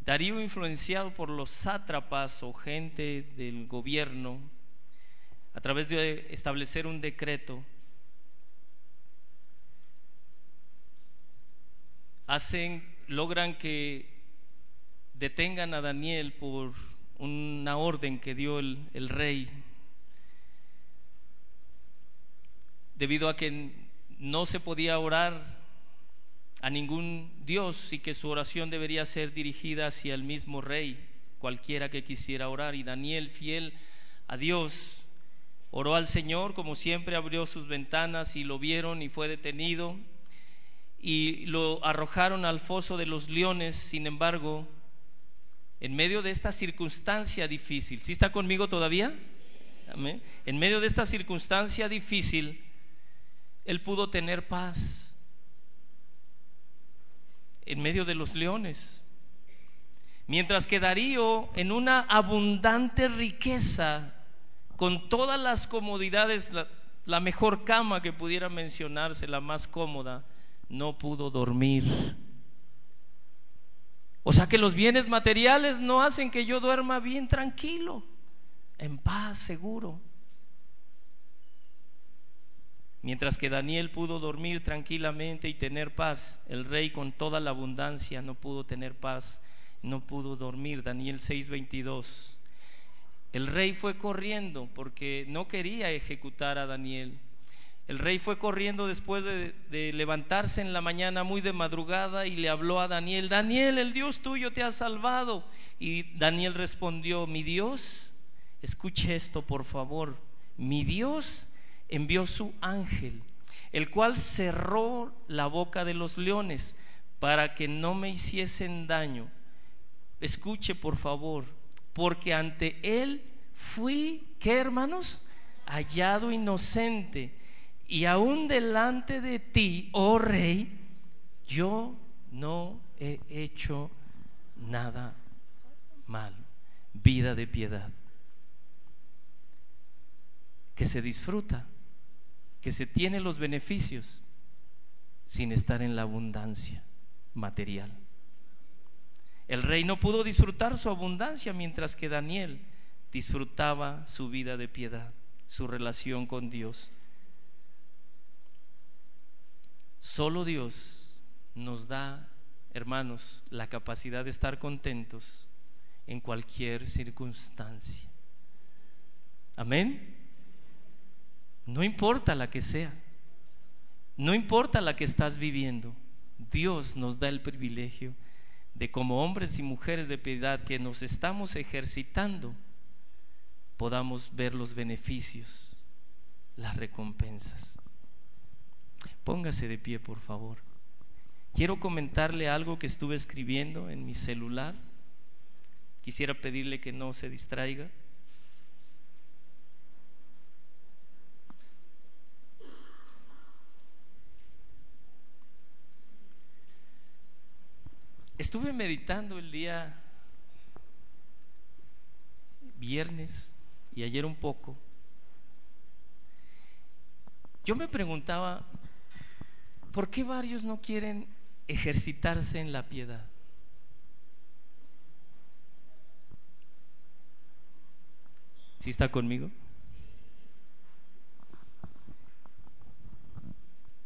Darío influenciado por los sátrapas o gente del gobierno, a través de establecer un decreto, hacen, logran que detengan a Daniel por una orden que dio el, el rey, debido a que no se podía orar a ningún Dios y que su oración debería ser dirigida hacia el mismo rey, cualquiera que quisiera orar. Y Daniel, fiel a Dios, oró al Señor, como siempre abrió sus ventanas y lo vieron y fue detenido y lo arrojaron al foso de los leones. Sin embargo, en medio de esta circunstancia difícil, ¿sí está conmigo todavía? En medio de esta circunstancia difícil, él pudo tener paz en medio de los leones. Mientras que Darío, en una abundante riqueza, con todas las comodidades, la, mejor cama que pudiera mencionarse, la más cómoda, no pudo dormir. O sea que los bienes materiales no hacen que yo duerma bien tranquilo, en paz, seguro. Mientras que Daniel pudo dormir tranquilamente y tener paz, el rey con toda la abundancia no pudo tener paz, no pudo dormir. Daniel 6:22. El rey fue corriendo porque no quería ejecutar a Daniel. El rey fue corriendo después de, levantarse en la mañana muy de madrugada y le habló a Daniel, Daniel, el Dios tuyo te ha salvado. Y Daniel respondió, mi Dios, escuche esto por favor, mi Dios envió su ángel, el cual cerró la boca de los leones para que no me hiciesen daño. Escuche por favor, porque ante él fui, ¿qué hermanos? Hallado inocente. Y aún delante de ti, oh rey, yo no he hecho nada mal. Vida de piedad. Que se disfruta que se tiene los beneficios sin estar en la abundancia material. El rey no pudo disfrutar su abundancia mientras que Daniel disfrutaba su vida de piedad, su relación con Dios. Solo Dios nos da, hermanos, la capacidad de estar contentos en cualquier circunstancia. Amén. No importa la que sea, no importa la que estás viviendo, Dios nos da el privilegio de como hombres y mujeres de piedad que nos estamos ejercitando, podamos ver los beneficios, las recompensas. Póngase de pie, por favor. Quiero comentarle algo que estuve escribiendo en mi celular. Quisiera pedirle que no se distraiga. Estuve meditando el día viernes y ayer un poco. Yo me preguntaba, ¿por qué varios no quieren ejercitarse en la piedad? ¿Sí está conmigo?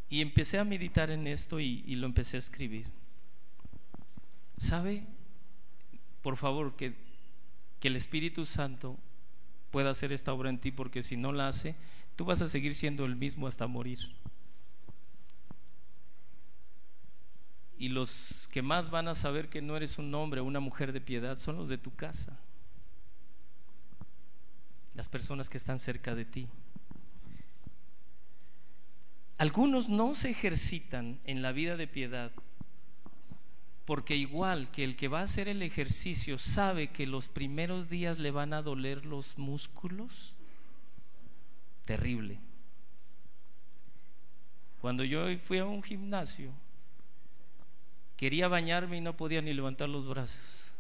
Y empecé a meditar en esto y, lo empecé a escribir. ¿Sabe? Por favor, que, que el Espíritu Santo pueda hacer esta obra en ti, porque si no la hace, tú vas a seguir siendo el mismo hasta morir. Y los que más van a saber que no eres un hombre o una mujer de piedad son los de tu casa, las personas que están cerca de ti. Algunos no se ejercitan en la vida de piedad porque igual que el que va a hacer el ejercicio sabe que los primeros días le van a doler los músculos, terrible. Cuando yo fui a un gimnasio, quería bañarme y no podía ni levantar los brazos.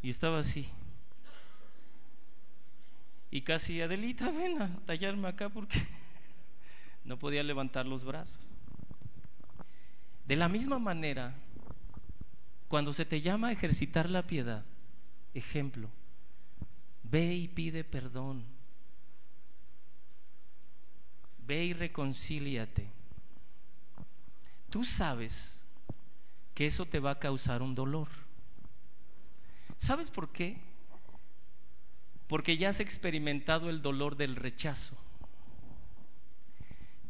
Y estaba así. Y casi, Adelita, ven a tallarme acá porque [laughs] no podía levantar los brazos. De la misma manera, cuando se te llama a ejercitar la piedad, ejemplo, ve y pide perdón. Ve y reconcíliate. Tú sabes que eso te va a causar un dolor. ¿Sabes por qué? Porque ya has experimentado el dolor del rechazo.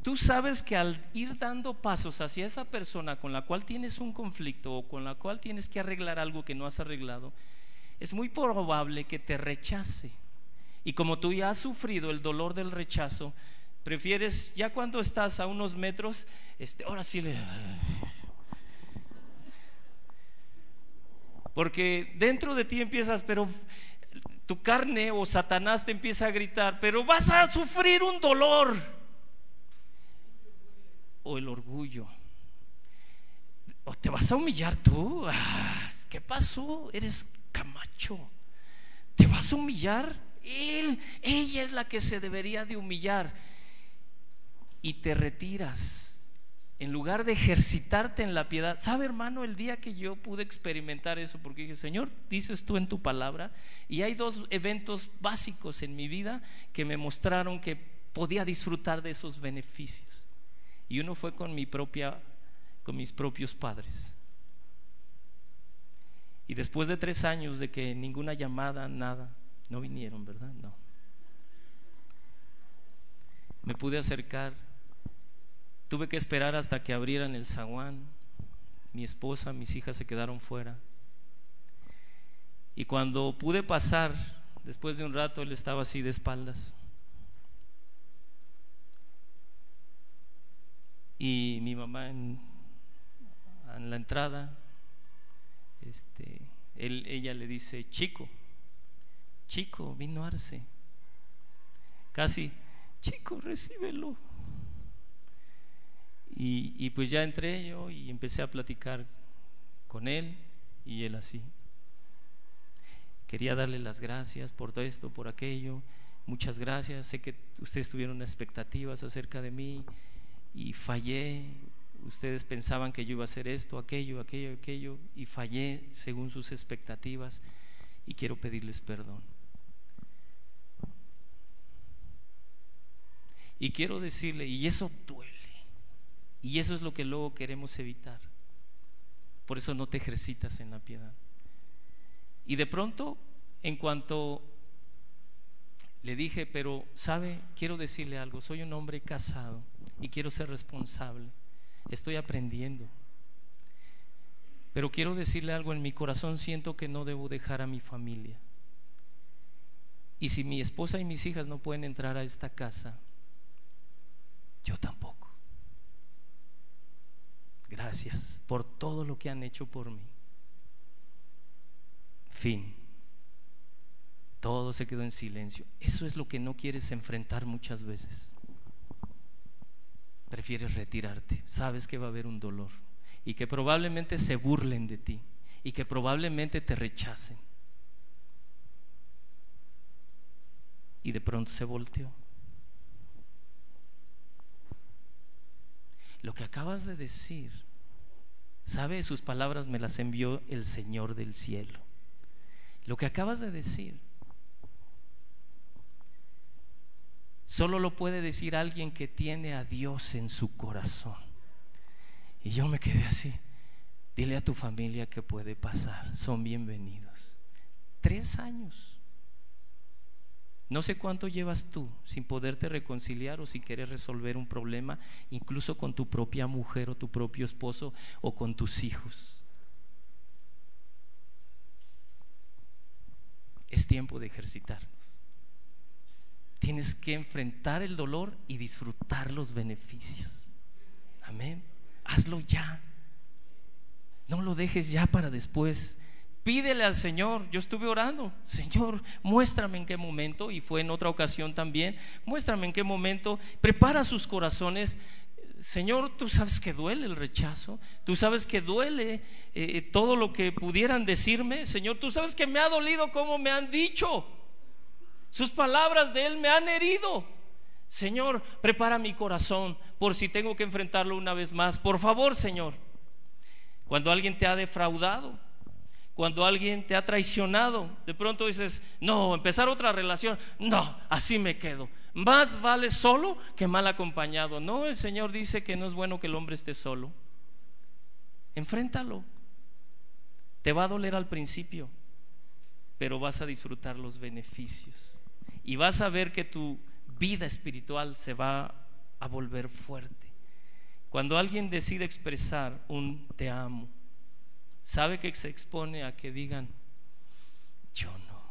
Tú sabes que al ir dando pasos hacia esa persona con la cual tienes un conflicto o con la cual tienes que arreglar algo que no has arreglado, es muy probable que te rechace. Y como tú ya has sufrido el dolor del rechazo, prefieres ya cuando estás a unos metros, este, ahora sí le... Porque dentro de ti empiezas, pero tu carne o Satanás te empieza a gritar, pero vas a sufrir un dolor o el orgullo. ¿O te vas a humillar tú? Ah, ¿Qué pasó? Eres Camacho. ¿Te vas a humillar? Él, ella es la que se debería de humillar. Y te retiras. En lugar de ejercitarte en la piedad. ¿Sabe, hermano, el día que yo pude experimentar eso? Porque dije, Señor, dices tú en tu palabra. Y hay dos eventos básicos en mi vida que me mostraron que podía disfrutar de esos beneficios y uno fue con mi propia con mis propios padres. Y después de tres años de que ninguna llamada, nada, no vinieron, ¿verdad? No. Me pude acercar, tuve que esperar hasta que abrieran el zaguán. Mi esposa, mis hijas se quedaron fuera. Y cuando pude pasar, después de un rato, él estaba así de espaldas. y mi mamá en, la entrada, este, él, ella le dice, chico, chico, vino Arce, casi, chico, recíbelo. Y, pues ya entré yo y empecé a platicar con él y él así. Quería darle las gracias por todo esto, por aquello. Muchas gracias. Sé que ustedes tuvieron expectativas acerca de mí y fallé. Ustedes pensaban que yo iba a hacer esto, aquello, aquello, aquello, y fallé según sus expectativas y quiero pedirles perdón. Y quiero decirle, y eso duele, y eso es lo que luego queremos evitar. Por eso no te ejercitas en la piedad. Y de pronto, en cuanto le dije, pero, ¿sabe? Quiero decirle algo, soy un hombre casado y quiero ser responsable. Estoy aprendiendo. Pero quiero decirle algo, en mi corazón siento que no debo dejar a mi familia. Y si mi esposa y mis hijas no pueden entrar a esta casa, yo tampoco. Gracias por todo lo que han hecho por mí. Fin. Todo se quedó en silencio. Eso es lo que no quieres enfrentar muchas veces prefieres retirarte. Sabes que va a haber un dolor y que probablemente se burlen de ti y que probablemente te rechacen. Y de pronto se volteó. Lo que acabas de decir, sabe, sus palabras me las envió el Señor del cielo. Lo que acabas de decir Solo lo puede decir alguien que tiene a Dios en su corazón. Y yo me quedé así. Dile a tu familia que puede pasar. Son bienvenidos. Tres años. No sé cuánto llevas tú sin poderte reconciliar o si quieres resolver un problema, incluso con tu propia mujer o tu propio esposo o con tus hijos. Es tiempo de ejercitarnos. Tienes que enfrentar el dolor y disfrutar los beneficios. Amén. Hazlo ya. No lo dejes ya para después. Pídele al Señor. Yo estuve orando. Señor, muéstrame en qué momento, y fue en otra ocasión también, muéstrame en qué momento. Prepara sus corazones. Señor, tú sabes que duele el rechazo, tú sabes que duele eh, todo lo que pudieran decirme. Señor, tú sabes que me ha dolido como me han dicho. Sus palabras de Él me han herido. Señor, prepara mi corazón por si tengo que enfrentarlo una vez más. Por favor, Señor. Cuando alguien te ha defraudado, cuando alguien te ha traicionado, de pronto dices, no, empezar otra relación, no, así me quedo. Más vale solo que mal acompañado. No, el Señor dice que no es bueno que el hombre esté solo. Enfréntalo. Te va a doler al principio, pero vas a disfrutar los beneficios. Y vas a ver que tu vida espiritual se va a volver fuerte. Cuando alguien decide expresar un te amo, sabe que se expone a que digan, yo no.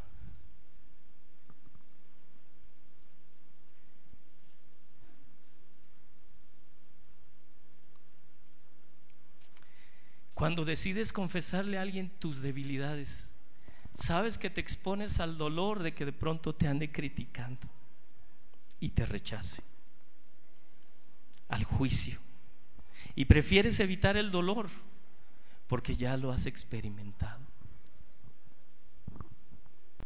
Cuando decides confesarle a alguien tus debilidades, sabes que te expones al dolor de que de pronto te ande criticando y te rechace, al juicio. Y prefieres evitar el dolor porque ya lo has experimentado.